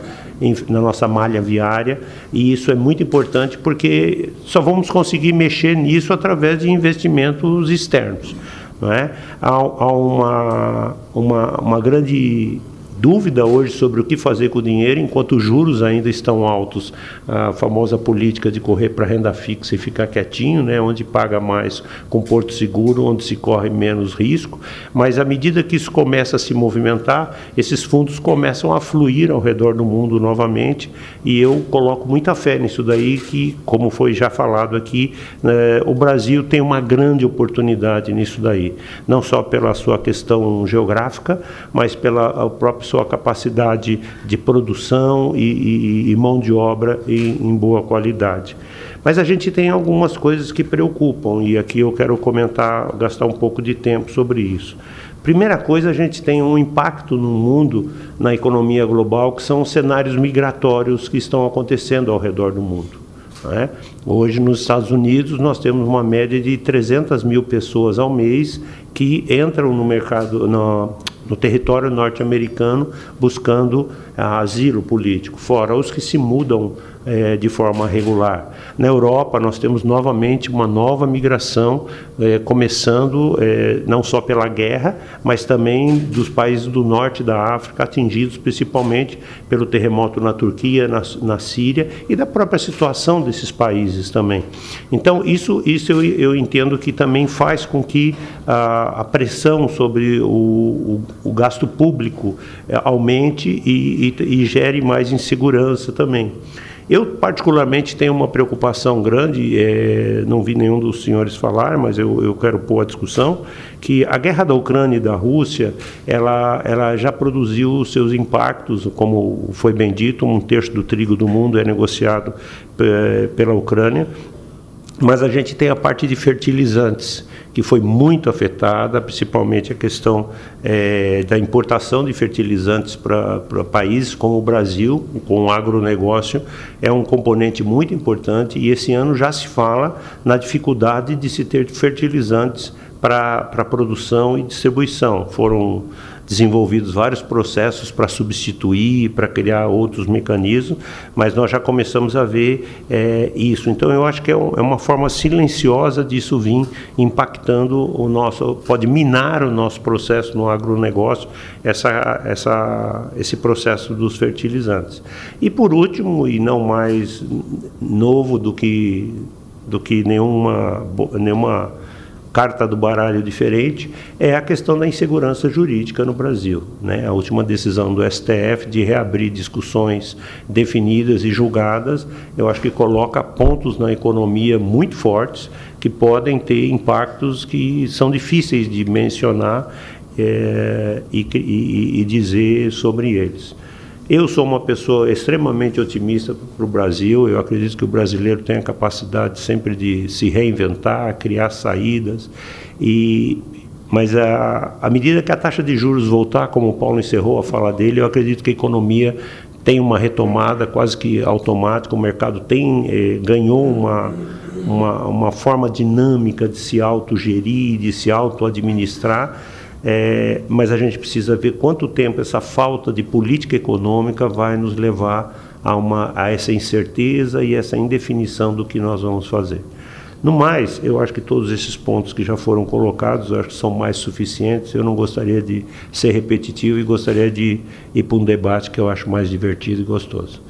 na nossa malha viária. E isso é muito importante porque só vamos conseguir mexer nisso através de investimentos externos. Não é? há, há uma, uma, uma grande dúvida hoje sobre o que fazer com o dinheiro, enquanto os juros ainda estão altos. A famosa política de correr para renda fixa e ficar quietinho, né, onde paga mais com porto seguro, onde se corre menos risco. Mas à medida que isso começa a se movimentar, esses fundos começam a fluir ao redor do mundo novamente. E eu coloco muita fé nisso daí, que, como foi já falado aqui, né, o Brasil tem uma grande oportunidade nisso daí. Não só pela sua questão geográfica, mas pela própria sua capacidade de produção e, e, e mão de obra em, em boa qualidade. Mas a gente tem algumas coisas que preocupam e aqui eu quero comentar, gastar um pouco de tempo sobre isso. Primeira coisa, a gente tem um impacto no mundo, na economia global, que são os cenários migratórios que estão acontecendo ao redor do mundo. É? Hoje, nos Estados Unidos, nós temos uma média de 300 mil pessoas ao mês que entram no mercado, no, no território norte-americano buscando asilo político, fora os que se mudam é, de forma regular. Na Europa, nós temos novamente uma nova migração, é, começando é, não só pela guerra, mas também dos países do norte da África, atingidos principalmente pelo terremoto na Turquia, na, na Síria e da própria situação desses países também. Então, isso, isso eu, eu entendo que também faz com que a, a pressão sobre o, o, o gasto público é, aumente e, e, e gere mais insegurança também. Eu, particularmente, tenho uma preocupação grande, é, não vi nenhum dos senhores falar, mas eu, eu quero pôr a discussão, que a guerra da Ucrânia e da Rússia, ela, ela já produziu seus impactos, como foi bem dito, um terço do trigo do mundo é negociado é, pela Ucrânia, mas a gente tem a parte de fertilizantes que foi muito afetada, principalmente a questão é, da importação de fertilizantes para países como o Brasil, com o agronegócio, é um componente muito importante e esse ano já se fala na dificuldade de se ter fertilizantes para produção e distribuição. Foram desenvolvidos vários processos para substituir, para criar outros mecanismos, mas nós já começamos a ver é, isso. Então, eu acho que é, um, é, uma forma silenciosa disso vir impactando o nosso, pode minar o nosso processo no agronegócio, essa, essa, esse processo dos fertilizantes. E por último, e não mais novo do que, do que nenhuma, nenhuma carta do baralho diferente é a questão da insegurança jurídica no Brasil. Né? A última decisão do STF de reabrir discussões definidas e julgadas, eu acho que coloca pontos na economia muito fortes que podem ter impactos que são difíceis de mencionar é, e, e, e dizer sobre eles. Eu sou uma pessoa extremamente otimista para o Brasil. Eu acredito que o brasileiro tem a capacidade sempre de se reinventar, criar saídas. E Mas a, à medida que a taxa de juros voltar, como o Paulo encerrou a fala dele, eu acredito que a economia tem uma retomada quase que automática, o mercado tem eh, ganhou uma, uma, uma forma dinâmica de se autogerir, de se auto-administrar, eh, mas a gente precisa ver quanto tempo essa falta de política econômica vai nos levar a, uma, a essa incerteza e essa indefinição do que nós vamos fazer. No mais, eu acho que todos esses pontos que já foram colocados, eu acho que são mais suficientes. Eu não gostaria de ser repetitivo e gostaria de ir para um debate que eu acho mais divertido e gostoso.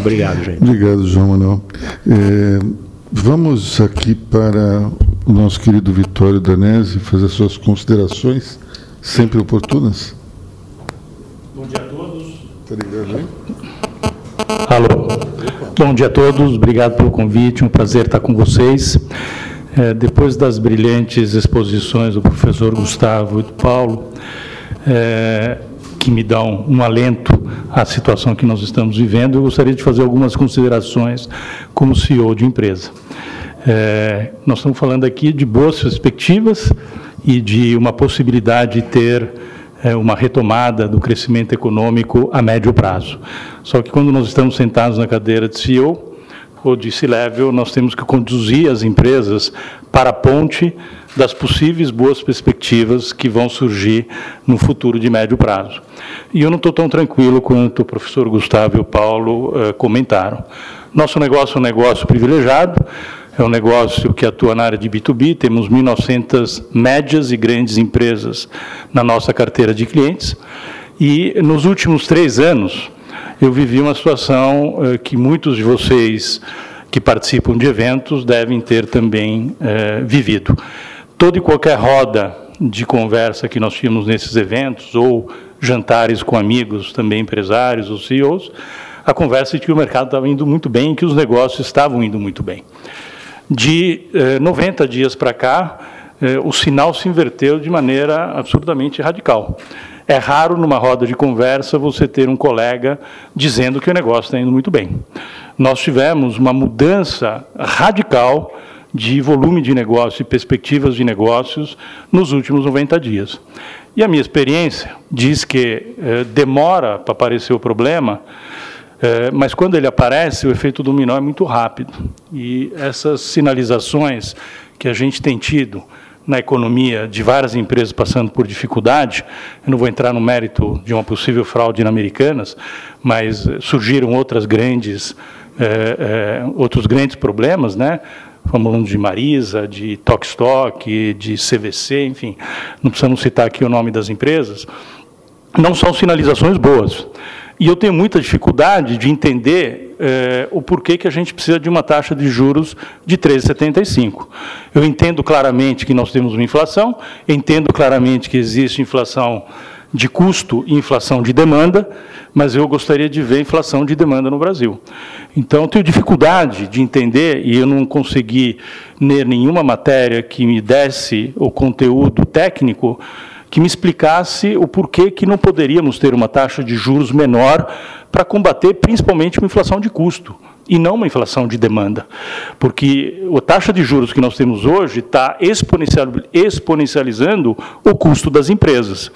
Obrigado, gente. Obrigado, João Manuel. É, vamos aqui para o nosso querido Vitório Danese fazer suas considerações, sempre oportunas. Bom dia a todos. Está ligado aí? Alô. Bom dia a todos, obrigado pelo convite, um prazer estar com vocês. É, depois das brilhantes exposições do professor Gustavo e do Paulo, é, que me dão um alento à situação que nós estamos vivendo, eu gostaria de fazer algumas considerações como CEO de empresa. É, nós estamos falando aqui de boas perspectivas e de uma possibilidade de ter é, uma retomada do crescimento econômico a médio prazo. Só que quando nós estamos sentados na cadeira de CEO ou de C-Level, nós temos que conduzir as empresas para a ponte das possíveis boas perspectivas que vão surgir no futuro de médio prazo. E eu não estou tão tranquilo quanto o professor Gustavo e o Paulo uh, comentaram. Nosso negócio é um negócio privilegiado, é um negócio que atua na área de B2B, temos 1.900 médias e grandes empresas na nossa carteira de clientes. E nos últimos três anos, eu vivi uma situação eh, que muitos de vocês que participam de eventos devem ter também eh, vivido. Toda e qualquer roda de conversa que nós tínhamos nesses eventos, ou jantares com amigos, também empresários ou CEOs, a conversa de que o mercado estava indo muito bem, que os negócios estavam indo muito bem. De eh, 90 dias para cá, eh, o sinal se inverteu de maneira absurdamente radical. É raro numa roda de conversa você ter um colega dizendo que o negócio está indo muito bem. Nós tivemos uma mudança radical de volume de negócio e perspectivas de negócios nos últimos 90 dias. E a minha experiência diz que eh, demora para aparecer o problema, é, mas quando ele aparece, o efeito dominó é muito rápido. E essas sinalizações que a gente tem tido na economia de várias empresas passando por dificuldade, eu não vou entrar no mérito de uma possível fraude na Americanas, mas surgiram outras grandes, é, é, outros grandes problemas, né? falando de Marisa, de Tokstok, de CVC, enfim, não precisamos citar aqui o nome das empresas, não são sinalizações boas. E eu tenho muita dificuldade de entender eh, o porquê que a gente precisa de uma taxa de juros de 13,75. Eu entendo claramente que nós temos uma inflação, entendo claramente que existe inflação de custo e inflação de demanda, mas eu gostaria de ver inflação de demanda no Brasil. Então, tenho dificuldade de entender, e eu não consegui ler nenhuma matéria que me desse o conteúdo técnico que me explicasse o porquê que não poderíamos ter uma taxa de juros menor para combater principalmente uma inflação de custo e não uma inflação de demanda, porque a taxa de juros que nós temos hoje está exponencializando o custo das empresas.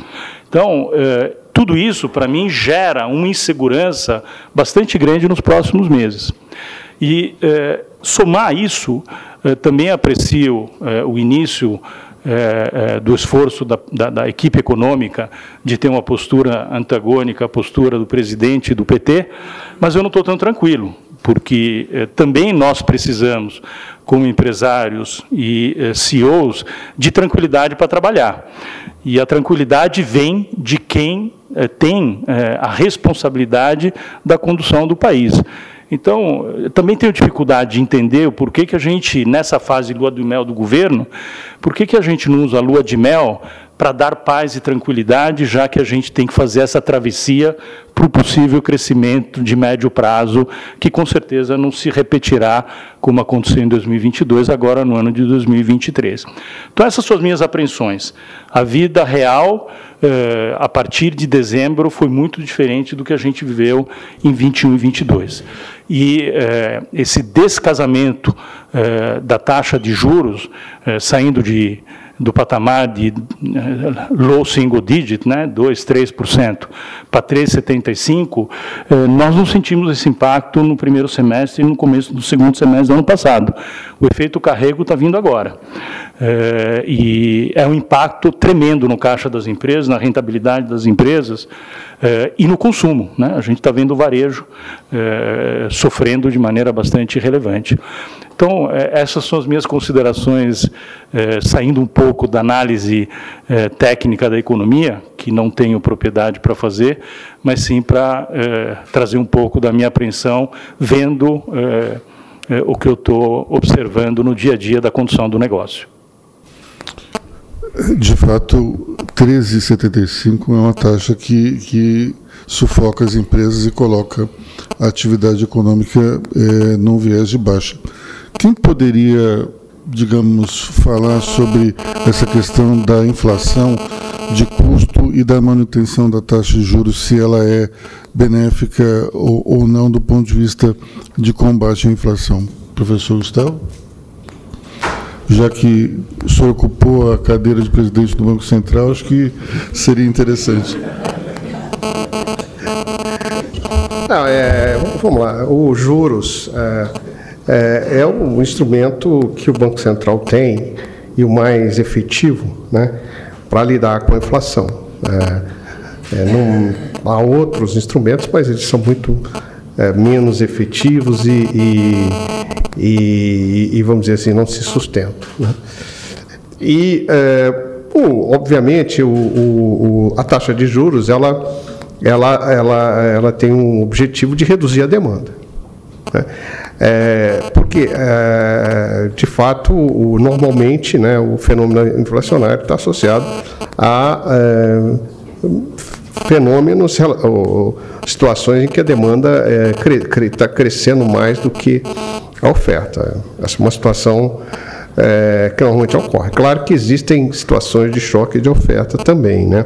Então, eh, tudo isso, para mim, gera uma insegurança bastante grande nos próximos meses. E eh, somar isso, eh, também aprecio o início é, é, do esforço da, da, da, equipe econômica de ter uma postura antagônica à postura do presidente do PT, mas eu não estou tão tranquilo, porque é, também nós precisamos, como empresários e é, CEOs, de tranquilidade para trabalhar. E a tranquilidade vem de quem é, tem é, a responsabilidade da condução do país. Então, eu também tenho dificuldade de entender o porquê que a gente, nessa fase lua de mel do governo, por que, que a gente não usa a lua de mel para dar paz e tranquilidade, já que a gente tem que fazer essa travessia para o possível crescimento de médio prazo, que com certeza não se repetirá como aconteceu em 2022, agora no ano de 2023. Então, essas são as minhas apreensões. A vida real eh, a partir de dezembro foi muito diferente do que a gente viveu em 21 e 22. E eh, esse descasamento eh, da taxa de juros, saindo de do patamar de eh, low single digit, né, 2, 3%, para 3,75%, eh, nós não sentimos esse impacto no primeiro semestre e no começo do segundo semestre do ano passado. O efeito carrego está vindo agora. É, e é um impacto tremendo no caixa das empresas, na rentabilidade das empresas é, e no consumo. Né? A gente está vendo o varejo é, sofrendo de maneira bastante relevante. Então, essas são as minhas considerações, saindo um pouco da análise técnica da economia, que não tenho propriedade para fazer, mas sim para trazer um pouco da minha apreensão, vendo o que eu estou observando no dia a dia da condução do negócio. De fato, 13,75 é uma taxa que, que sufoca as empresas e coloca a atividade econômica é, num viés de baixa. Quem poderia, digamos, falar sobre essa questão da inflação de custo e da manutenção da taxa de juros, se ela é benéfica ou, ou não do ponto de vista de combate à inflação? Professor Gustavo? Já que o senhor ocupou a cadeira de presidente do Banco Central, acho que seria interessante. Não, é, vamos lá, os juros é, é, é um instrumento que o Banco Central tem e o mais efetivo né, para lidar com a inflação. É, é, não, há outros instrumentos, mas eles são muito é, menos efetivos e, e, e, e, vamos dizer assim, não se sustentam. Né? E, é, o, obviamente, o, o, a taxa de juros ela, ela, ela, ela tem um objetivo de reduzir a demanda. Né? É, porque, é, de fato, o, normalmente né, o fenômeno inflacionário está associado a é, fenômenos, ou, situações em que a demanda está é, cre, tá crescendo mais do que a oferta. Essa é uma situação é, que normalmente ocorre. Claro que existem situações de choque de oferta também, né?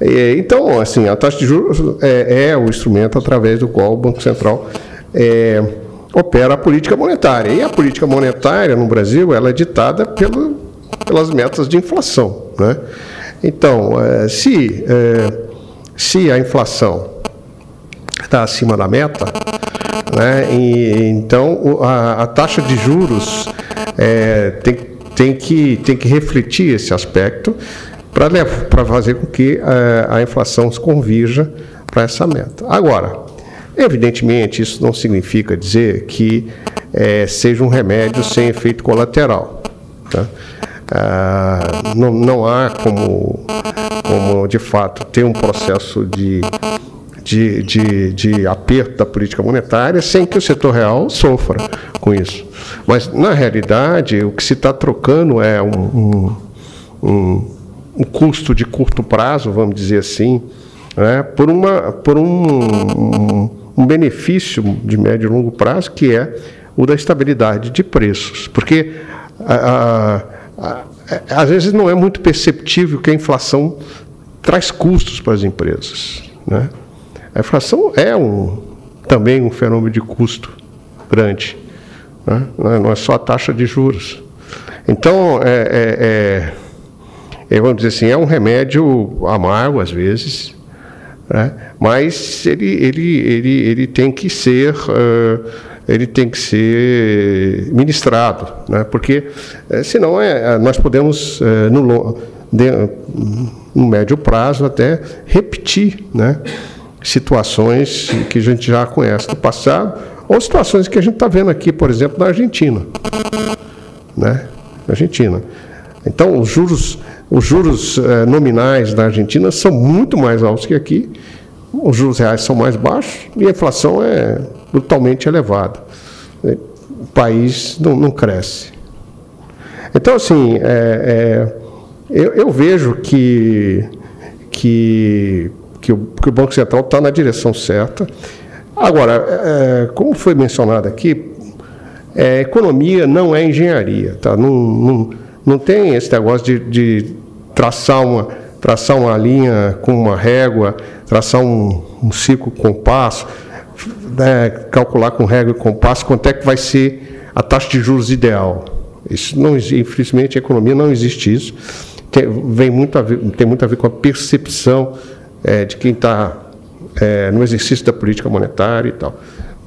E, então, assim, a taxa de juros é, é, o instrumento através do qual o Banco Central é, opera a política monetária. E a política monetária no Brasil ela é ditada pelo, pelas metas de inflação, né? Então, é, se é, se a inflação está acima da meta, né, e, então a, a, taxa de juros é, tem, tem, que, tem que refletir esse aspecto para fazer com que a, é, a inflação se convirja para essa meta. Agora, evidentemente, isso não significa dizer que é, seja um remédio sem efeito colateral. Tá? Ah, não, não há como, como, de fato, ter um processo de, de, de, de aperto da política monetária sem que o setor real sofra com isso. Mas, na realidade, o que se está trocando é um, um, um, um, custo de curto prazo, vamos dizer assim, né, por, uma, por um, um benefício de médio e longo prazo, que é o da estabilidade de preços. Porque a, a é, às vezes não é muito perceptível que a inflação traz custos para as empresas. Né? A inflação é um, também um fenômeno de custo grande. Né? Não é só a taxa de juros. Então, é, é, é, vamos dizer assim, é um remédio amargo às vezes, né? mas ele, ele, ele, ele tem que ser. Uh, ele tem que ser ministrado, né? porque é, senão é, é, nós podemos, é, no, de, no médio prazo, até repetir né? Situações que a gente já conhece do passado, ou situações que a gente está vendo aqui, por exemplo, na Argentina. Né? Argentina. Então, os juros, os juros é, nominais da Argentina são muito mais altos que aqui, os juros reais são mais baixos e a inflação é brutalmente elevada. O país não, não cresce. Então, assim, é, é, eu, eu, vejo que, que, que, o, que o Banco Central está na direção certa. Agora, é, como foi mencionado aqui, é, economia não é engenharia. Tá? Não, não, não tem esse negócio de, de traçar uma traçar uma linha com uma régua, traçar um, um ciclo compasso, né, calcular com régua e compasso quanto é que vai ser a taxa de juros ideal. Isso não, infelizmente, a economia não existe isso. Tem, vem muito ver, tem muito a ver com a percepção é, de quem está é, no exercício da política monetária e tal.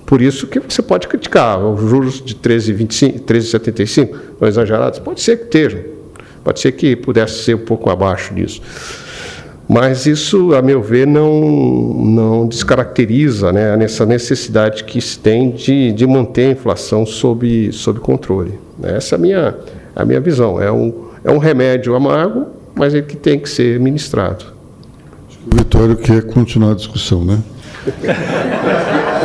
Por isso que você pode criticar os juros de 13,25, 13,75, não exagerados. Pode ser que estejam. Pode ser que pudesse ser um pouco abaixo disso. Mas isso, a meu ver, não, não descaracteriza né, essa necessidade que se tem de, de manter a inflação sob, sob controle. Essa é a minha, a minha visão. É um, é um remédio amargo, mas é que tem que ser ministrado. O Vitório quer continuar a discussão, né?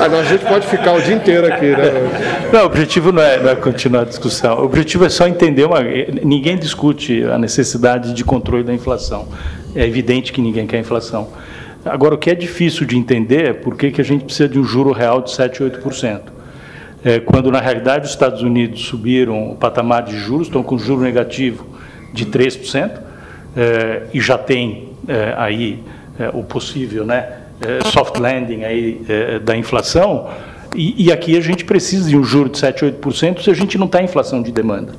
a gente pode ficar o dia inteiro aqui, né? Não, o objetivo não é, não é, continuar a discussão. O objetivo é só entender uma. Ninguém discute a necessidade de controle da inflação. É evidente que ninguém quer inflação. Agora, o que é difícil de entender é por que, que a gente precisa de um juro real de 7, 8%. É, quando, na realidade, os Estados Unidos subiram o patamar de juros, estão com juro negativo de 3%, é, e já tem é, aí é, o possível, né? É, soft landing aí, é, da inflação, e, e, aqui a gente precisa de um juro de 7, 8% se a gente não está em inflação de demanda.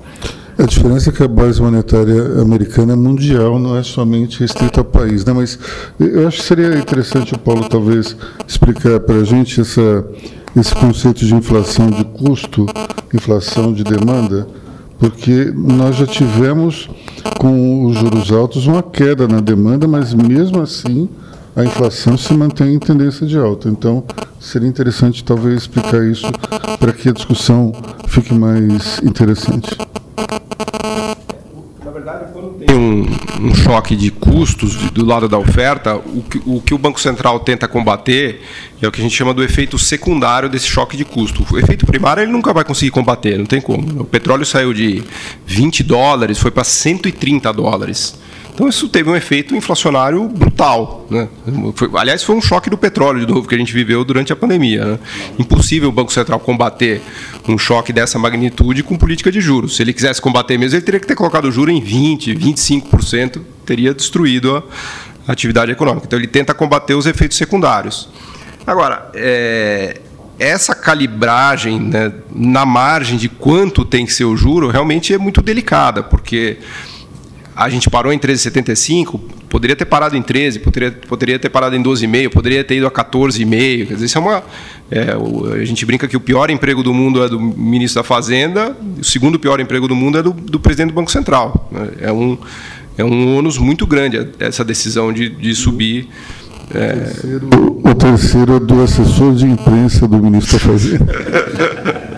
A diferença é que a base monetária americana é mundial, não é somente restrita ao país. Né? Mas eu acho que seria interessante o Paulo talvez explicar para a gente essa, esse conceito de inflação de custo, inflação de demanda, porque nós já tivemos com os juros altos uma queda na demanda, mas mesmo assim a inflação se mantém em tendência de alta. Então, seria interessante talvez explicar isso para que a discussão fique mais interessante. Na verdade, quando tem um, um choque de custos do lado da oferta, o que, o que o Banco Central tenta combater é o que a gente chama do efeito secundário desse choque de custo. O efeito primário ele nunca vai conseguir combater, não tem como. O petróleo saiu de 20 dólares, foi para 130 dólares. Então isso teve um efeito inflacionário brutal. Né? Foi, aliás, foi um choque do petróleo, de novo, que a gente viveu durante a pandemia. Né? Impossível o Banco Central combater um choque dessa magnitude com política de juros. Se ele quisesse combater mesmo, ele teria que ter colocado o juro em 20%, 25%, teria destruído a atividade econômica. Então ele tenta combater os efeitos secundários. Agora, é, essa calibragem né, na margem de quanto tem que ser o juro realmente é muito delicada, porque a gente parou em 13,75, poderia ter parado em 13, poderia, poderia ter parado em 12,5, poderia ter ido a 14,5. Quer dizer, isso é uma. É, a gente brinca que o pior emprego do mundo é do ministro da Fazenda, o segundo pior emprego do mundo é do, do presidente do Banco Central. Né? É um, é um ônus muito grande essa decisão de, de subir. É... O, terceiro, o terceiro é do assessor de imprensa do ministro da Fazenda.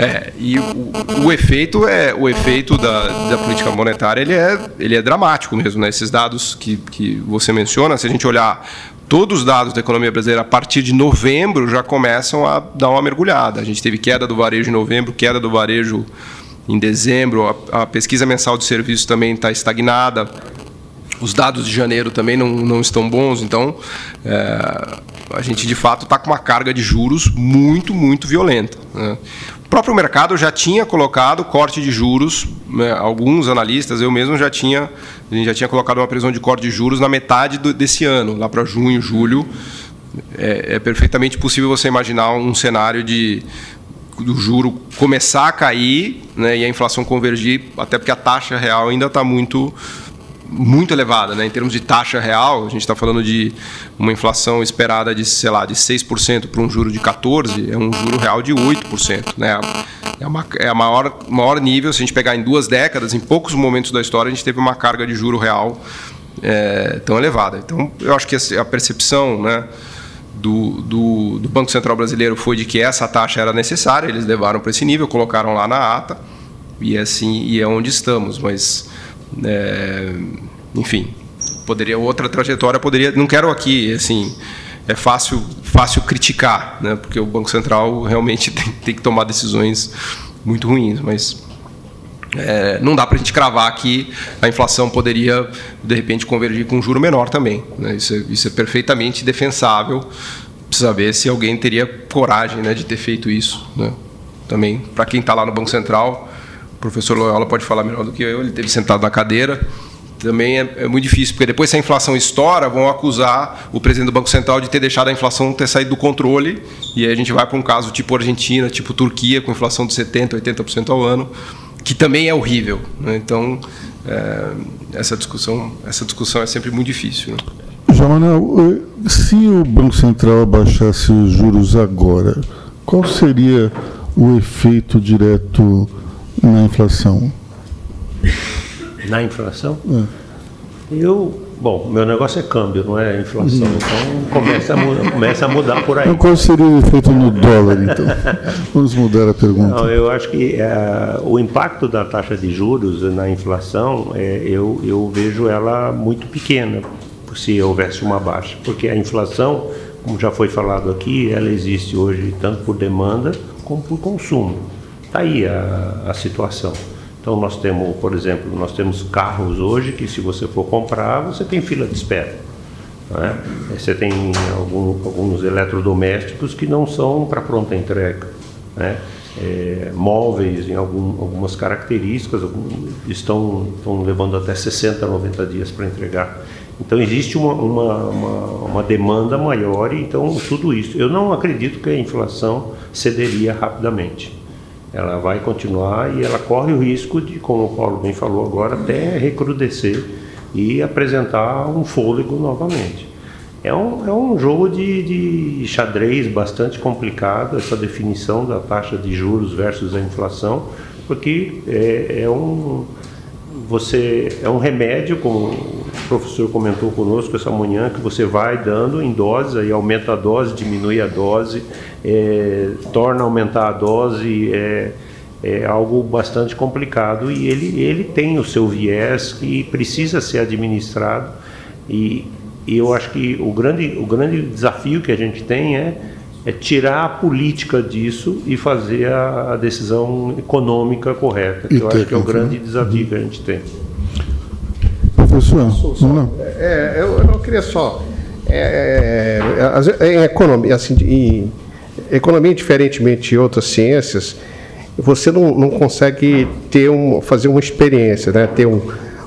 É, e o, o, efeito é o efeito da, da política monetária ele é, ele é dramático mesmo, né? Esses dados que, que você menciona, se a gente olhar todos os dados da economia brasileira a partir de novembro já começam a dar uma mergulhada. A gente teve queda do varejo em novembro, queda do varejo em dezembro, a, a pesquisa mensal de serviços também está estagnada. Os dados de janeiro também não, não estão bons, então é, a gente de fato está com uma carga de juros muito, muito violenta. Né? O próprio mercado já tinha colocado corte de juros, né, alguns analistas, eu mesmo já tinha, a gente já tinha colocado uma previsão de corte de juros na metade do, desse ano, lá para junho, julho. É, é, perfeitamente possível você imaginar um cenário de do juro começar a cair né, e a inflação convergir, até porque a taxa real ainda está muito muito elevada, né? Em termos de taxa real, a gente está falando de uma inflação esperada de, sei lá, de 6% para um juro de 14%, é um juro real de 8%, né? É, uma, é a maior, maior nível, se a gente pegar em duas décadas, em poucos momentos da história, a gente teve uma carga de juro real é, tão elevada. Então, eu acho que a percepção, né? Do, do, do Banco Central Brasileiro foi de que essa taxa era necessária, eles levaram para esse nível, colocaram lá na ata, e é assim e é onde estamos, mas é, enfim, poderia outra trajetória poderia. Não quero aqui, assim, é fácil fácil criticar, né? Porque o Banco Central realmente tem, tem que tomar decisões muito ruins, mas é, não dá para a gente cravar que a inflação poderia, de repente, convergir com um juro menor também. Né? Isso, é, isso, é, perfeitamente defensável. Precisa ver se alguém teria coragem né, de ter feito isso. Né? Também, para quem está lá no Banco Central, professor Loyola pode falar melhor do que eu, ele teve sentado na cadeira também é, é, muito difícil, porque depois se a inflação estoura, vão acusar o presidente do Banco Central de ter deixado a inflação ter saído do controle, e aí a gente vai para um caso tipo Argentina, tipo Turquia, com inflação de 70%, 80% ao ano, que também é horrível. Né? Então, é, essa, discussão, essa discussão é sempre muito difícil. Né? Manuel, se o Banco Central abaixasse os juros agora, qual seria o efeito direto na inflação? Na inflação? É. Eu, bom, meu negócio é câmbio, não é inflação. Hum. Então começa a, mudar, começa a mudar por aí. Qual seria o efeito no dólar, então? Vamos mudar a pergunta. Não, eu acho que é, o impacto da taxa de juros na inflação, é, eu, eu vejo ela muito pequena, se houvesse uma baixa. Porque a inflação, como já foi falado aqui, ela existe hoje tanto por demanda como por consumo. Está aí a, a situação. Então nós temos, por exemplo, nós temos carros hoje que se você for comprar, você tem fila de espera. Né? Você tem algum, alguns eletrodomésticos que não são para pronta entrega. Né? É, móveis em algum, algumas características estão, estão levando até 60, 90 dias para entregar. Então existe uma, uma, uma, uma, demanda maior e então tudo isso. Eu não acredito que a inflação cederia rapidamente. Ela vai continuar e ela corre o risco de, como o Paulo bem falou agora, até recrudescer e apresentar um fôlego novamente. É um, é um jogo de, de xadrez bastante complicado, essa definição da taxa de juros versus a inflação, porque é, é um, você é um remédio, como professor comentou conosco essa manhã, que você vai dando em doses, aí aumenta a dose, diminui a dose, é, torna aumentar a dose, é, é algo bastante complicado e ele, ele tem o seu viés que precisa ser administrado e, e eu acho que o grande, o grande desafio que a gente tem é é tirar a política disso e fazer a, a decisão econômica correta, que e eu acho que é o grande desafio que a gente tem. Professor, vamos É, eu, eu queria só. É, é, é, em economia, assim, em economia, diferentemente de outras ciências, você não, não consegue ter um, fazer uma experiência, né? ter um,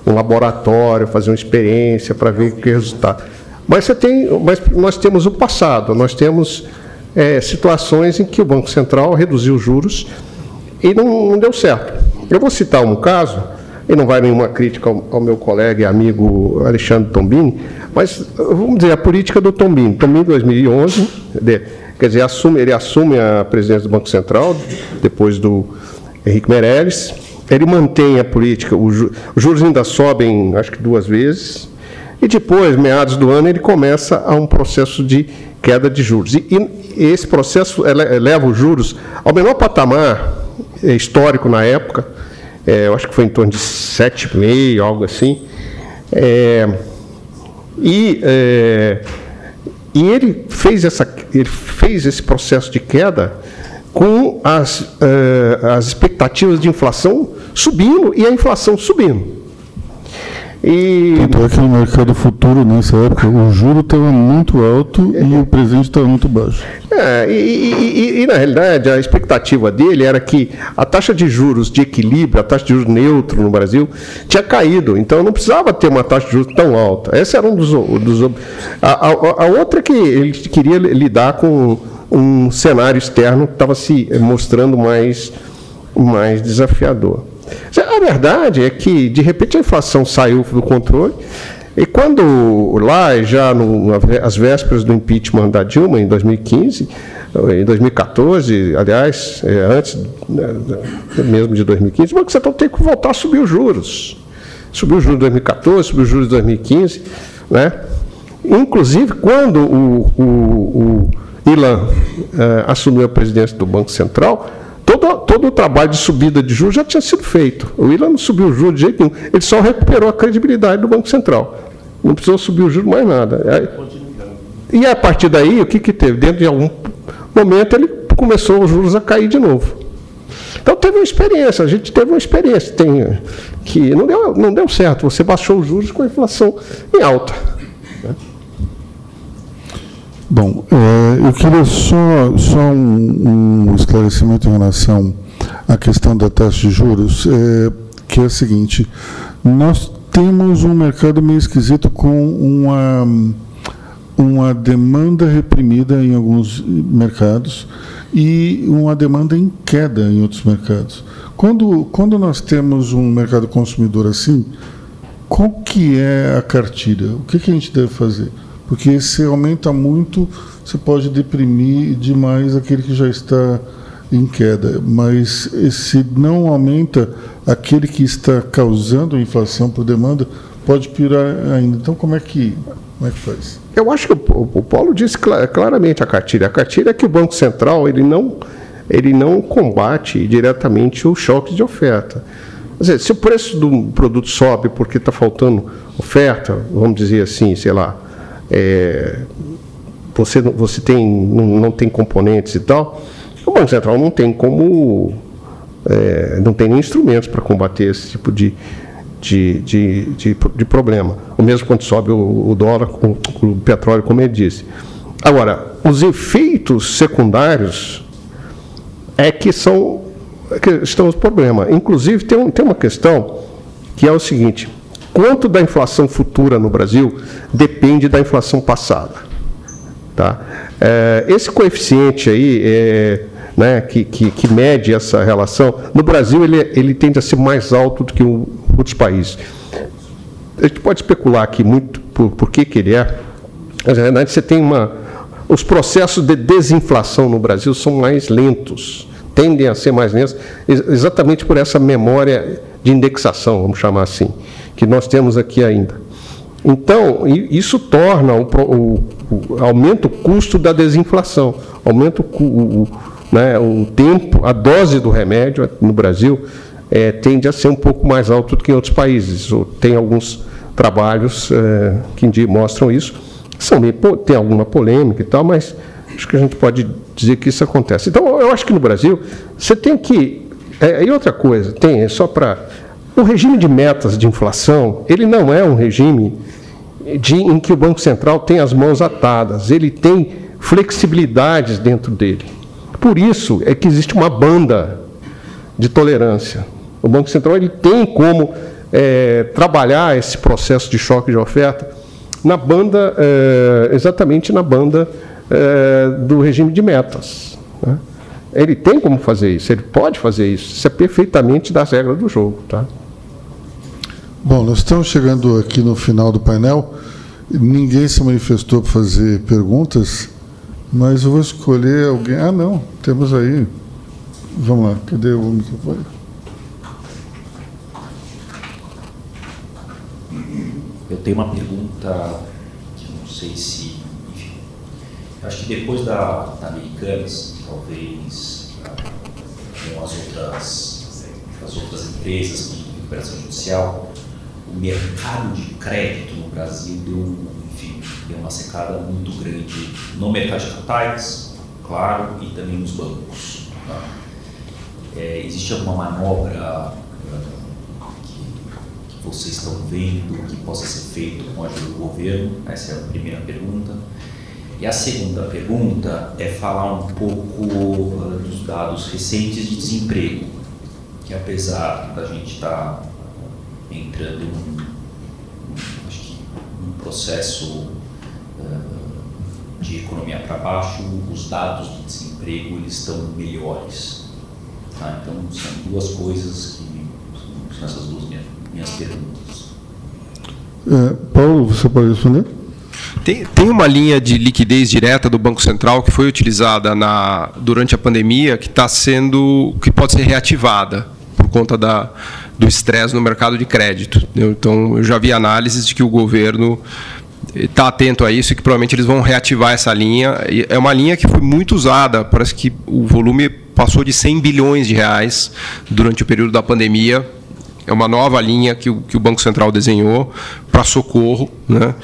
um laboratório, fazer uma experiência para ver que resultado. Mas você tem, mas nós temos o passado, nós temos é, situações em que o Banco Central reduziu os juros e não, não, deu certo. Eu vou citar um caso, e não vai nenhuma crítica ao, ao meu colega e amigo Alexandre Tombini, mas vamos dizer, a política do Tombini. Tombini, em 2011, de, quer dizer, assume, ele assume a presidência do Banco Central, depois do Henrique Meirelles, ele mantém a política, os juros ainda sobem, acho que duas vezes, e depois, meados do ano, ele começa a um processo de queda de juros. E, e esse processo leva os juros ao menor patamar é, histórico na época, é, eu acho que foi em torno de 7,5, algo assim. É, e, é, e ele, fez essa, ele fez esse processo de queda com as, é, as expectativas de inflação subindo e a inflação subindo. E... Tanto é que no mercado futuro, nessa época, o juro estava muito alto é. e o presente estava muito baixo. É, e, e, e, na realidade, a expectativa dele era que a taxa de juros de equilíbrio, a taxa de juros neutro no Brasil, tinha caído. Então não precisava ter uma taxa de juros tão alta. Esse era um dos. dos a, a, a outra é que ele queria lidar com um cenário externo que estava se mostrando mais, mais desafiador. A verdade é que, de repente, a inflação saiu do controle. E quando lá, já no, às vésperas do impeachment da Dilma, em 2015, em 2014, aliás, é, antes né, mesmo de 2015, o Banco Central tem que voltar a subir os juros. Subiu os juros em 2014, subiu os juros em 2015. Né? Inclusive, quando o, o, o Ilan é, assumiu a presidência do Banco Central, Todo, todo o trabalho de subida de juros já tinha sido feito. O William não subiu o juros de jeito nenhum. Ele só recuperou a credibilidade do Banco Central. Não precisou subir o juros mais nada. E a partir daí, o que, que teve? Dentro de algum momento, ele começou os juros a cair de novo. Então teve uma experiência, a gente teve uma experiência tem, que não deu, não deu certo. Você baixou os juros com a inflação em alta. Bom, é, eu queria só, só um, um, esclarecimento em relação à questão da taxa de juros, é, que é a seguinte: nós temos um mercado meio esquisito com uma, uma demanda reprimida em alguns mercados e uma demanda em queda em outros mercados. Quando, quando nós temos um mercado consumidor assim, qual que é a cartilha? O que, que a gente deve fazer? Porque se aumenta muito, você pode deprimir demais aquele que já está em queda, mas se não aumenta, aquele que está causando inflação por demanda pode piorar ainda. Então, como é que, como é que faz? Eu acho que o, o Paulo disse claramente a cartilha. A cartilha é que o Banco Central ele não, ele não combate diretamente o choque de oferta. Dizer, se o preço do produto sobe porque está faltando oferta, vamos dizer assim, sei lá, é, você, você tem, não, não tem componentes e tal, o Banco Central não tem como, é, não tem nem instrumentos para combater esse tipo de, de, de, de, de, problema. O mesmo quando sobe o, o dólar com o petróleo, como ele disse. Agora, os efeitos secundários é que são é que estão os problemas. Inclusive, tem, um, tem uma questão que é o seguinte: quanto da inflação futura no Brasil depende da inflação passada? Tá? É, esse coeficiente aí, é, né, que, que, que, mede essa relação, no Brasil ele, ele tende a ser mais alto do que em outros países. A gente pode especular aqui muito por, por que, que ele é, mas na verdade você tem uma. Os processos de desinflação no Brasil são mais lentos, tendem a ser mais lentos, exatamente por essa memória de indexação, vamos chamar assim, que nós temos aqui ainda. Então, isso torna o, o, o aumenta o custo da desinflação, aumenta o, o, né, o tempo, a dose do remédio no Brasil é, tende a ser um pouco mais alto do que em outros países. Tem alguns trabalhos é, que mostram isso. São meio, tem alguma polêmica e tal, mas acho que a gente pode dizer que isso acontece. Então, eu acho que no Brasil você tem que. É, e outra coisa, tem, é só para. O regime de metas de inflação, ele não é um regime de, em que o Banco Central tem as mãos atadas, ele tem flexibilidades dentro dele. Por isso é que existe uma banda de tolerância. O Banco Central ele tem como é, trabalhar esse processo de choque de oferta na banda, é, exatamente na banda é, do regime de metas. Né? Ele tem como fazer isso, ele pode fazer isso. Isso é perfeitamente das regras do jogo. Tá? Bom, nós estamos chegando aqui no final do painel. Ninguém se manifestou para fazer perguntas. Mas eu vou escolher alguém. Ah, não, temos aí. Vamos lá, cadê o microfone? Eu tenho uma pergunta que não sei se. Enfim, acho que depois da, da Americanas, talvez com as outras, as outras empresas de recuperação judicial, o mercado de crédito no Brasil deu tem uma secada muito grande no mercado de capitais, claro, e também nos bancos. Tá? É, existe alguma manobra uh, que, que, vocês estão vendo que possa ser feito com a ajuda do governo? Essa é a primeira pergunta. E a segunda pergunta é falar um pouco uh, dos dados recentes de desemprego, que apesar da gente estar tá entrando num, acho que, num processo de economia para baixo, os dados de desemprego eles estão melhores. Tá? Então, são duas coisas que são essas duas minhas, minhas perguntas. É, Paulo, você pode responder? Tem, tem uma linha de liquidez direta do Banco Central que foi utilizada na, durante a pandemia que está sendo que pode ser reativada por conta da, do estresse no mercado de crédito. Então, eu já vi análises de que o governo está atento a isso e que provavelmente eles vão reativar essa linha. É uma linha que foi muito usada, parece que o volume passou de 100 bilhões de reais durante o período da pandemia. É uma nova linha que o, que o Banco Central desenhou para socorro, né?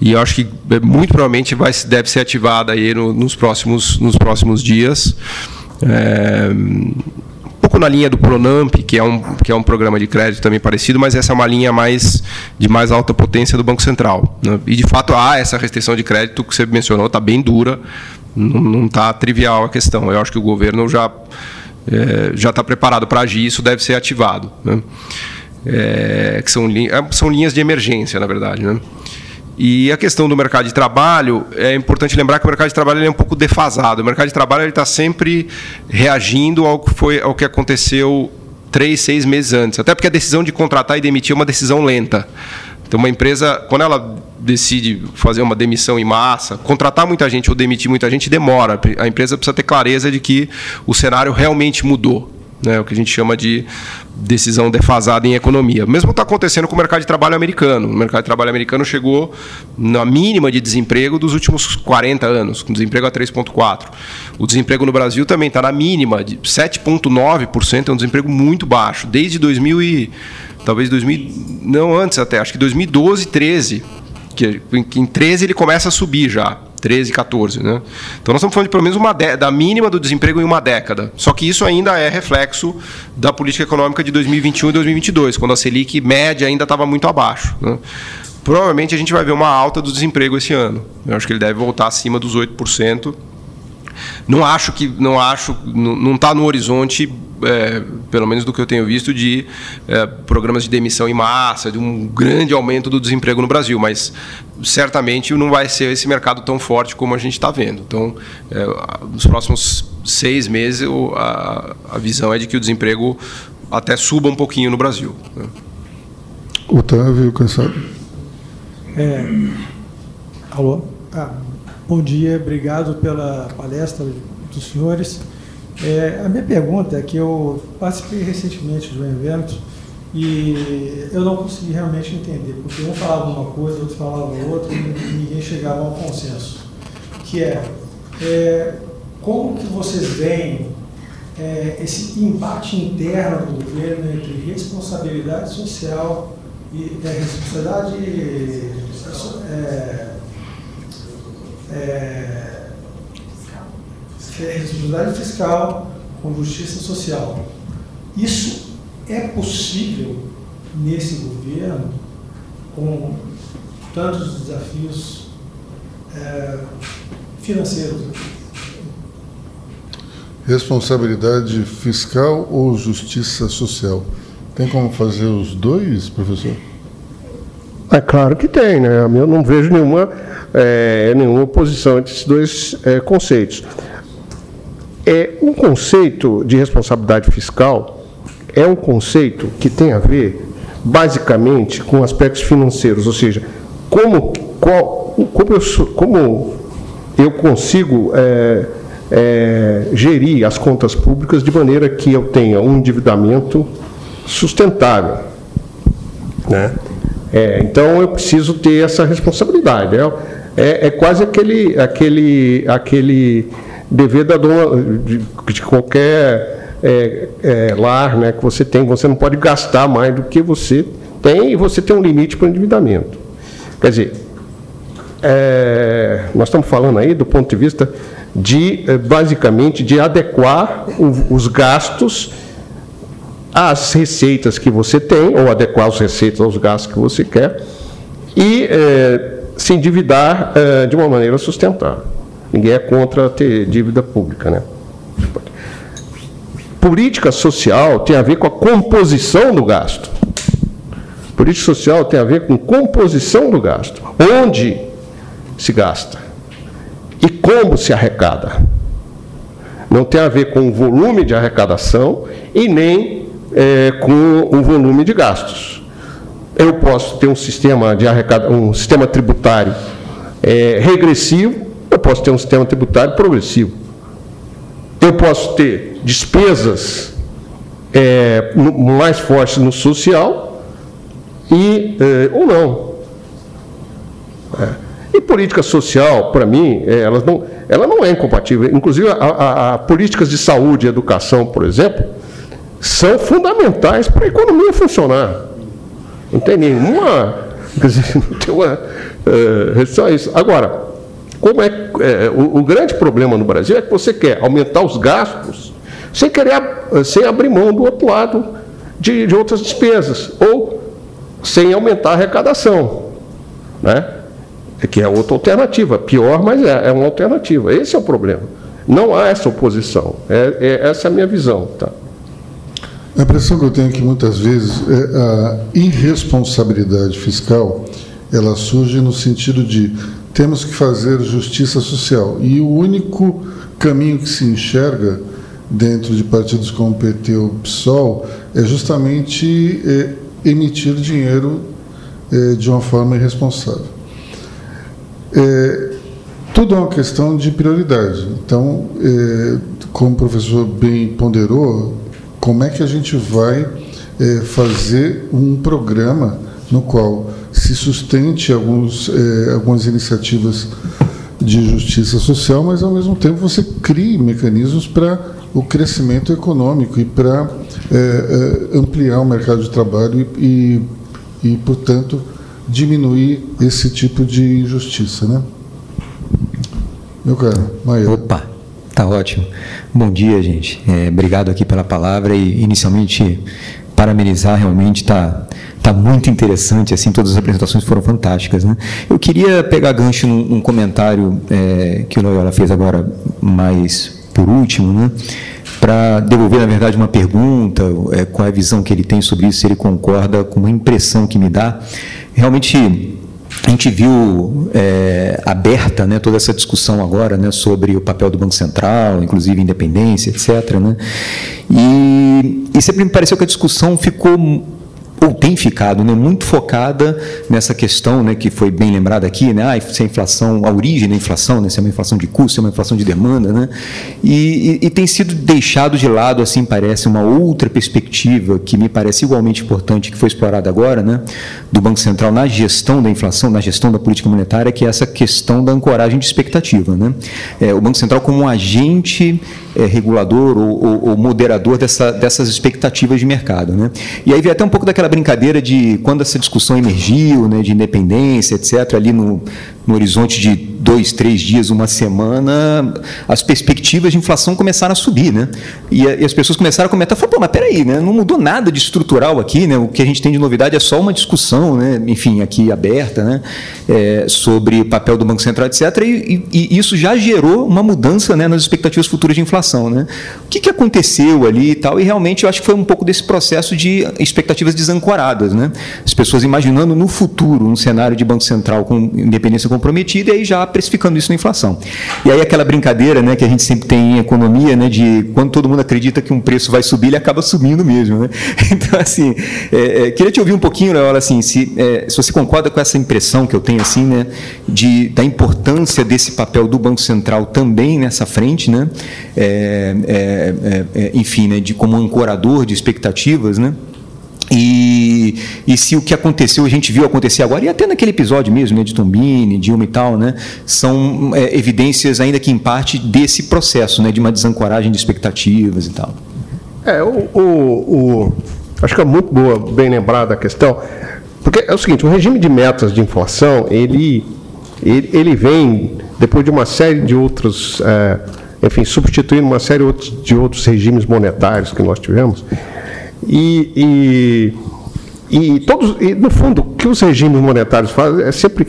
E eu acho que é, muito provavelmente vai, deve ser ativada aí no, nos, próximos, nos próximos dias. É, pouco na linha do Pronamp, que é, um, que é um programa de crédito também parecido, mas essa é uma linha mais de mais alta potência do Banco Central. Né? E, de fato, há essa restrição de crédito que você mencionou, está bem dura, não está trivial a questão. Eu acho que o governo já é, já está preparado para agir, isso deve ser ativado. Né? é, que são, é, são linhas de emergência, na verdade. Né? E a questão do mercado de trabalho, é importante lembrar que o mercado de trabalho é um pouco defasado. O mercado de trabalho está sempre reagindo ao que, foi, ao que aconteceu três, seis meses antes. Até porque a decisão de contratar e demitir é uma decisão lenta. Então, uma empresa, quando ela decide fazer uma demissão em massa, contratar muita gente ou demitir muita gente demora. A empresa precisa ter clareza de que o cenário realmente mudou né, o que a gente chama de decisão defasada em economia. Mesmo está acontecendo com o mercado de trabalho americano. O mercado de trabalho americano chegou na mínima de desemprego dos últimos 40 anos, com desemprego a 3,4%. O desemprego no Brasil também está na mínima, de 7,9%, é um desemprego muito baixo. Desde 2000 e, talvez 2000, não antes até, acho que 2012, 13, que em 13 ele começa a subir já. 13, 14. Né? Então nós estamos falando de pelo menos uma da mínima do desemprego em uma década. Só que isso ainda é reflexo da política econômica de 2021 e 2022, quando a Selic média ainda estava muito abaixo. Né? Provavelmente a gente vai ver uma alta do desemprego esse ano. Eu acho que ele deve voltar acima dos 8%. Não acho que não acho não está no horizonte é, pelo menos do que eu tenho visto, de é, programas de demissão em massa, de um grande aumento do desemprego no Brasil, mas certamente não vai ser esse mercado tão forte como a gente está vendo. Então, é, nos próximos seis meses, a, a, visão é de que o desemprego até suba um pouquinho no Brasil. Né? Otávio, cansado? É, alô? Ah, bom dia, obrigado pela palestra dos senhores. É, a minha pergunta é que eu participei recentemente de um evento e eu não consegui realmente entender, porque um falava uma coisa, outro falava outra e ninguém chegava a um consenso. Que é, é como que vocês veem é, esse embate interno do governo entre responsabilidade social e é, responsabilidade é, é responsabilidade fiscal com justiça social. Isso é possível nesse governo com tantos desafios é, financeiros? Responsabilidade fiscal ou justiça social? Tem como fazer os dois, professor? É claro que tem, né? Eu não vejo nenhuma, é, nenhuma oposição entre esses dois é, conceitos. É, um conceito de responsabilidade fiscal é um conceito que tem a ver, basicamente, com aspectos financeiros, ou seja, como, qual, como, eu, como eu consigo é, é, gerir as contas públicas de maneira que eu tenha um endividamento sustentável. Né? É, então eu preciso ter essa responsabilidade. É, é, é quase aquele, aquele, aquele dever da dona de, de qualquer é, é, lar né, que você tem. Você não pode gastar mais do que você tem e você tem um limite para o endividamento. Quer dizer, é, nós estamos falando aí do ponto de vista de, é, basicamente, de adequar o, os gastos às receitas que você tem, ou adequar as receitas aos gastos que você quer, e é, se endividar é, de uma maneira sustentável. Ninguém é contra ter dívida pública, né? Política social tem a ver com a composição do gasto. Política social tem a ver com composição do gasto. Onde se gasta e como se arrecada. Não tem a ver com o volume de arrecadação e nem é, com o volume de gastos. Eu posso ter um sistema de arrecada, um sistema tributário é, regressivo eu posso ter um sistema tributário progressivo. Eu posso ter despesas é, mais fortes no social e é, ou não. É. E política social, para mim, é, elas não, ela não é incompatível. Inclusive, a, a, a políticas de saúde e educação, por exemplo, são fundamentais para a economia funcionar. Não tem nenhuma. Quer dizer, não tem uma. É, só isso. Agora, como é, é o, o, grande problema no Brasil é que você quer aumentar os gastos sem querer sem abrir mão do outro lado de, de outras despesas ou sem aumentar a arrecadação, né? É que é outra alternativa, pior, mas é, é uma alternativa. Esse é o problema. Não há essa oposição. É, é essa é a minha visão, tá? A impressão que eu tenho é que muitas vezes é a irresponsabilidade fiscal ela surge no sentido de temos que fazer justiça social e o único caminho que se enxerga dentro de partidos como o PT ou o PSOL é justamente é, emitir dinheiro é, de uma forma irresponsável. É, tudo é uma questão de prioridade. Então, como o professor bem ponderou, como é que a gente vai fazer um programa no qual se sustente alguns, é, algumas iniciativas de justiça social, mas ao mesmo tempo você crie mecanismos para o crescimento econômico e para é, é, ampliar o mercado de trabalho e, e, e, portanto, diminuir esse tipo de injustiça, né? Meu caro, Maia. Opa, tá ótimo. Bom dia, gente. É, obrigado aqui pela palavra e, inicialmente, parabenizar, realmente está tá muito interessante, assim, todas as apresentações foram fantásticas, né? Eu queria pegar gancho num, num comentário é, que o Loyola fez agora mais por último, né? Para devolver, na verdade, uma pergunta, é, qual é a visão que ele tem sobre isso, se ele concorda com uma impressão que me dá. Realmente, a gente viu é, aberta né, toda essa discussão agora né, sobre o papel do Banco Central, inclusive independência, etc. Né? E, e sempre me pareceu que a discussão ficou ou tem ficado né, muito focada nessa questão né, que foi bem lembrada aqui, né, ah, se a inflação, a origem da inflação, né, se é uma inflação de custo, se é uma inflação de demanda, né, e, e, e, tem sido deixado de lado, assim parece, uma outra perspectiva que me parece igualmente importante, que foi explorada agora, né, do Banco Central na gestão da inflação, na gestão da política monetária, que é essa questão da ancoragem de expectativa. Né. É, o Banco Central como um agente é, regulador ou, ou, ou moderador dessa, dessas expectativas de mercado. Né. E aí vem até um pouco daquela brincadeira de quando essa discussão emergiu, né, de independência, etc., ali no, no horizonte de dois, três dias, uma semana, as perspectivas de inflação começaram a subir, né? E, e as pessoas começaram a comentar, pô, mas peraí, né? Não mudou nada de estrutural aqui, né? O que a gente tem de novidade é só uma discussão, né? Enfim, aqui aberta, né? É, sobre papel do Banco Central, etc. E, e, e, isso já gerou uma mudança, né? Nas expectativas futuras de inflação, né? O que, que aconteceu ali e tal? E realmente eu acho que foi um pouco desse processo de expectativas desancoradas, né? As pessoas imaginando no futuro um cenário de Banco Central com independência comprometida e aí já precificando isso na inflação. E aí aquela brincadeira né, que a gente sempre tem em economia, né, de quando todo mundo acredita que um preço vai subir, ele acaba subindo mesmo. Né? Então, assim, é, é, queria te ouvir um pouquinho, Leola, assim, se, é, se você concorda com essa impressão que eu tenho, assim, né, de, da importância desse papel do Banco Central também nessa frente, né, é, é, é, enfim, né, de como ancorador de expectativas, né, e, e, se o que aconteceu, a gente viu acontecer agora, e até naquele episódio mesmo, né, de Tombini, Dilma e tal, né, são é, evidências, ainda que em parte, desse processo, né, de uma desancoragem de expectativas e tal. É, o, o, o acho que é muito boa, bem lembrada a questão, porque é o seguinte, o regime de metas de inflação, ele, ele, ele vem depois de uma série de outros, é, enfim, substituindo uma série de outros regimes monetários que nós tivemos, e, e, e todos, e no fundo, o que os regimes monetários fazem é sempre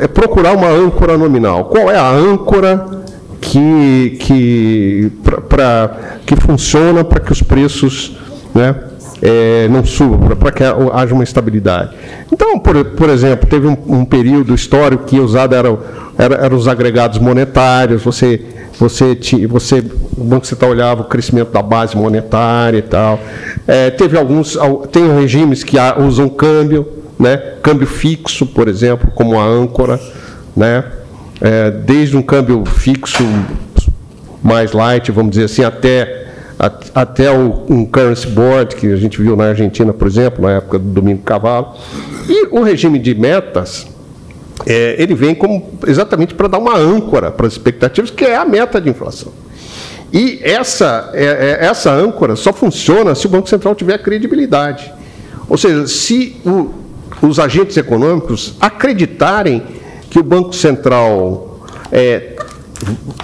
é procurar uma âncora nominal. Qual é a âncora que, que, pra, pra que funciona para que os preços né, é, não subam, para que haja uma estabilidade? Então, por, por exemplo, teve um, um período histórico que usado eram era, era os agregados monetários, você você, tinha, você, o Banco Central olhava o crescimento da base monetária e tal. É, teve alguns, tem regimes que usam câmbio, né? câmbio fixo, por exemplo, como a âncora, né? É, desde um câmbio fixo mais light, vamos dizer assim, até, até um currency board, que a gente viu na Argentina, por exemplo, na época do Domingo Cavalo. E o regime de metas, é, ele vem como exatamente para dar uma âncora para as expectativas, que é a meta de inflação. E essa, é, é, essa âncora só funciona se o Banco Central tiver credibilidade. Ou seja, se o, os agentes econômicos acreditarem que o Banco Central é,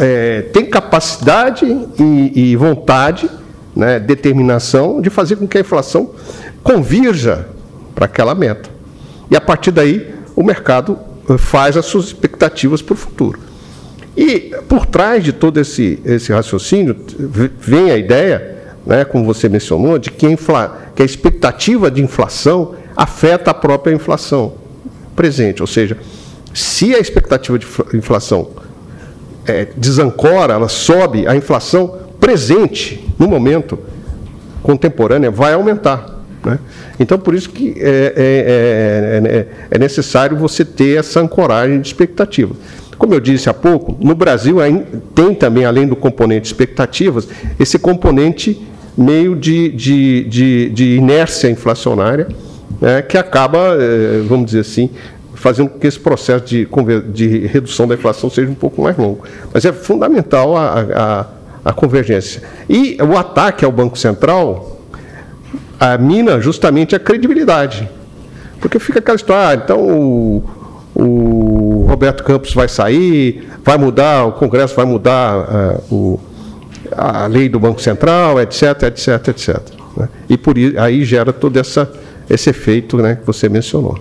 é, tem capacidade e, e vontade, né, determinação de fazer com que a inflação convirja para aquela meta. E a partir daí o mercado faz as suas expectativas para o futuro. E por trás de todo esse, esse raciocínio vem a ideia né, como você mencionou, de que a, infla, que a expectativa de inflação afeta a própria inflação presente. Ou seja, se a expectativa de inflação é, desancora, ela sobe, a inflação presente, no momento contemporânea, vai aumentar. Né? Então, por isso que é, é, é, é, necessário você ter essa ancoragem de expectativa. Como eu disse há pouco, no Brasil tem também, além do componente expectativas, esse componente meio de, de, de, de inércia inflacionária, né, que acaba, é, vamos dizer assim, fazendo com que esse processo de, de redução da inflação seja um pouco mais longo. Mas é fundamental a, a, a convergência. E o ataque ao Banco Central a mina justamente a credibilidade. Porque fica aquela história, ah, então o, o, Roberto Campos vai sair, vai mudar, o Congresso vai mudar uh, o, a lei do Banco Central, etc, etc, etc. Né? E por aí gera todo essa, esse efeito né, que você mencionou.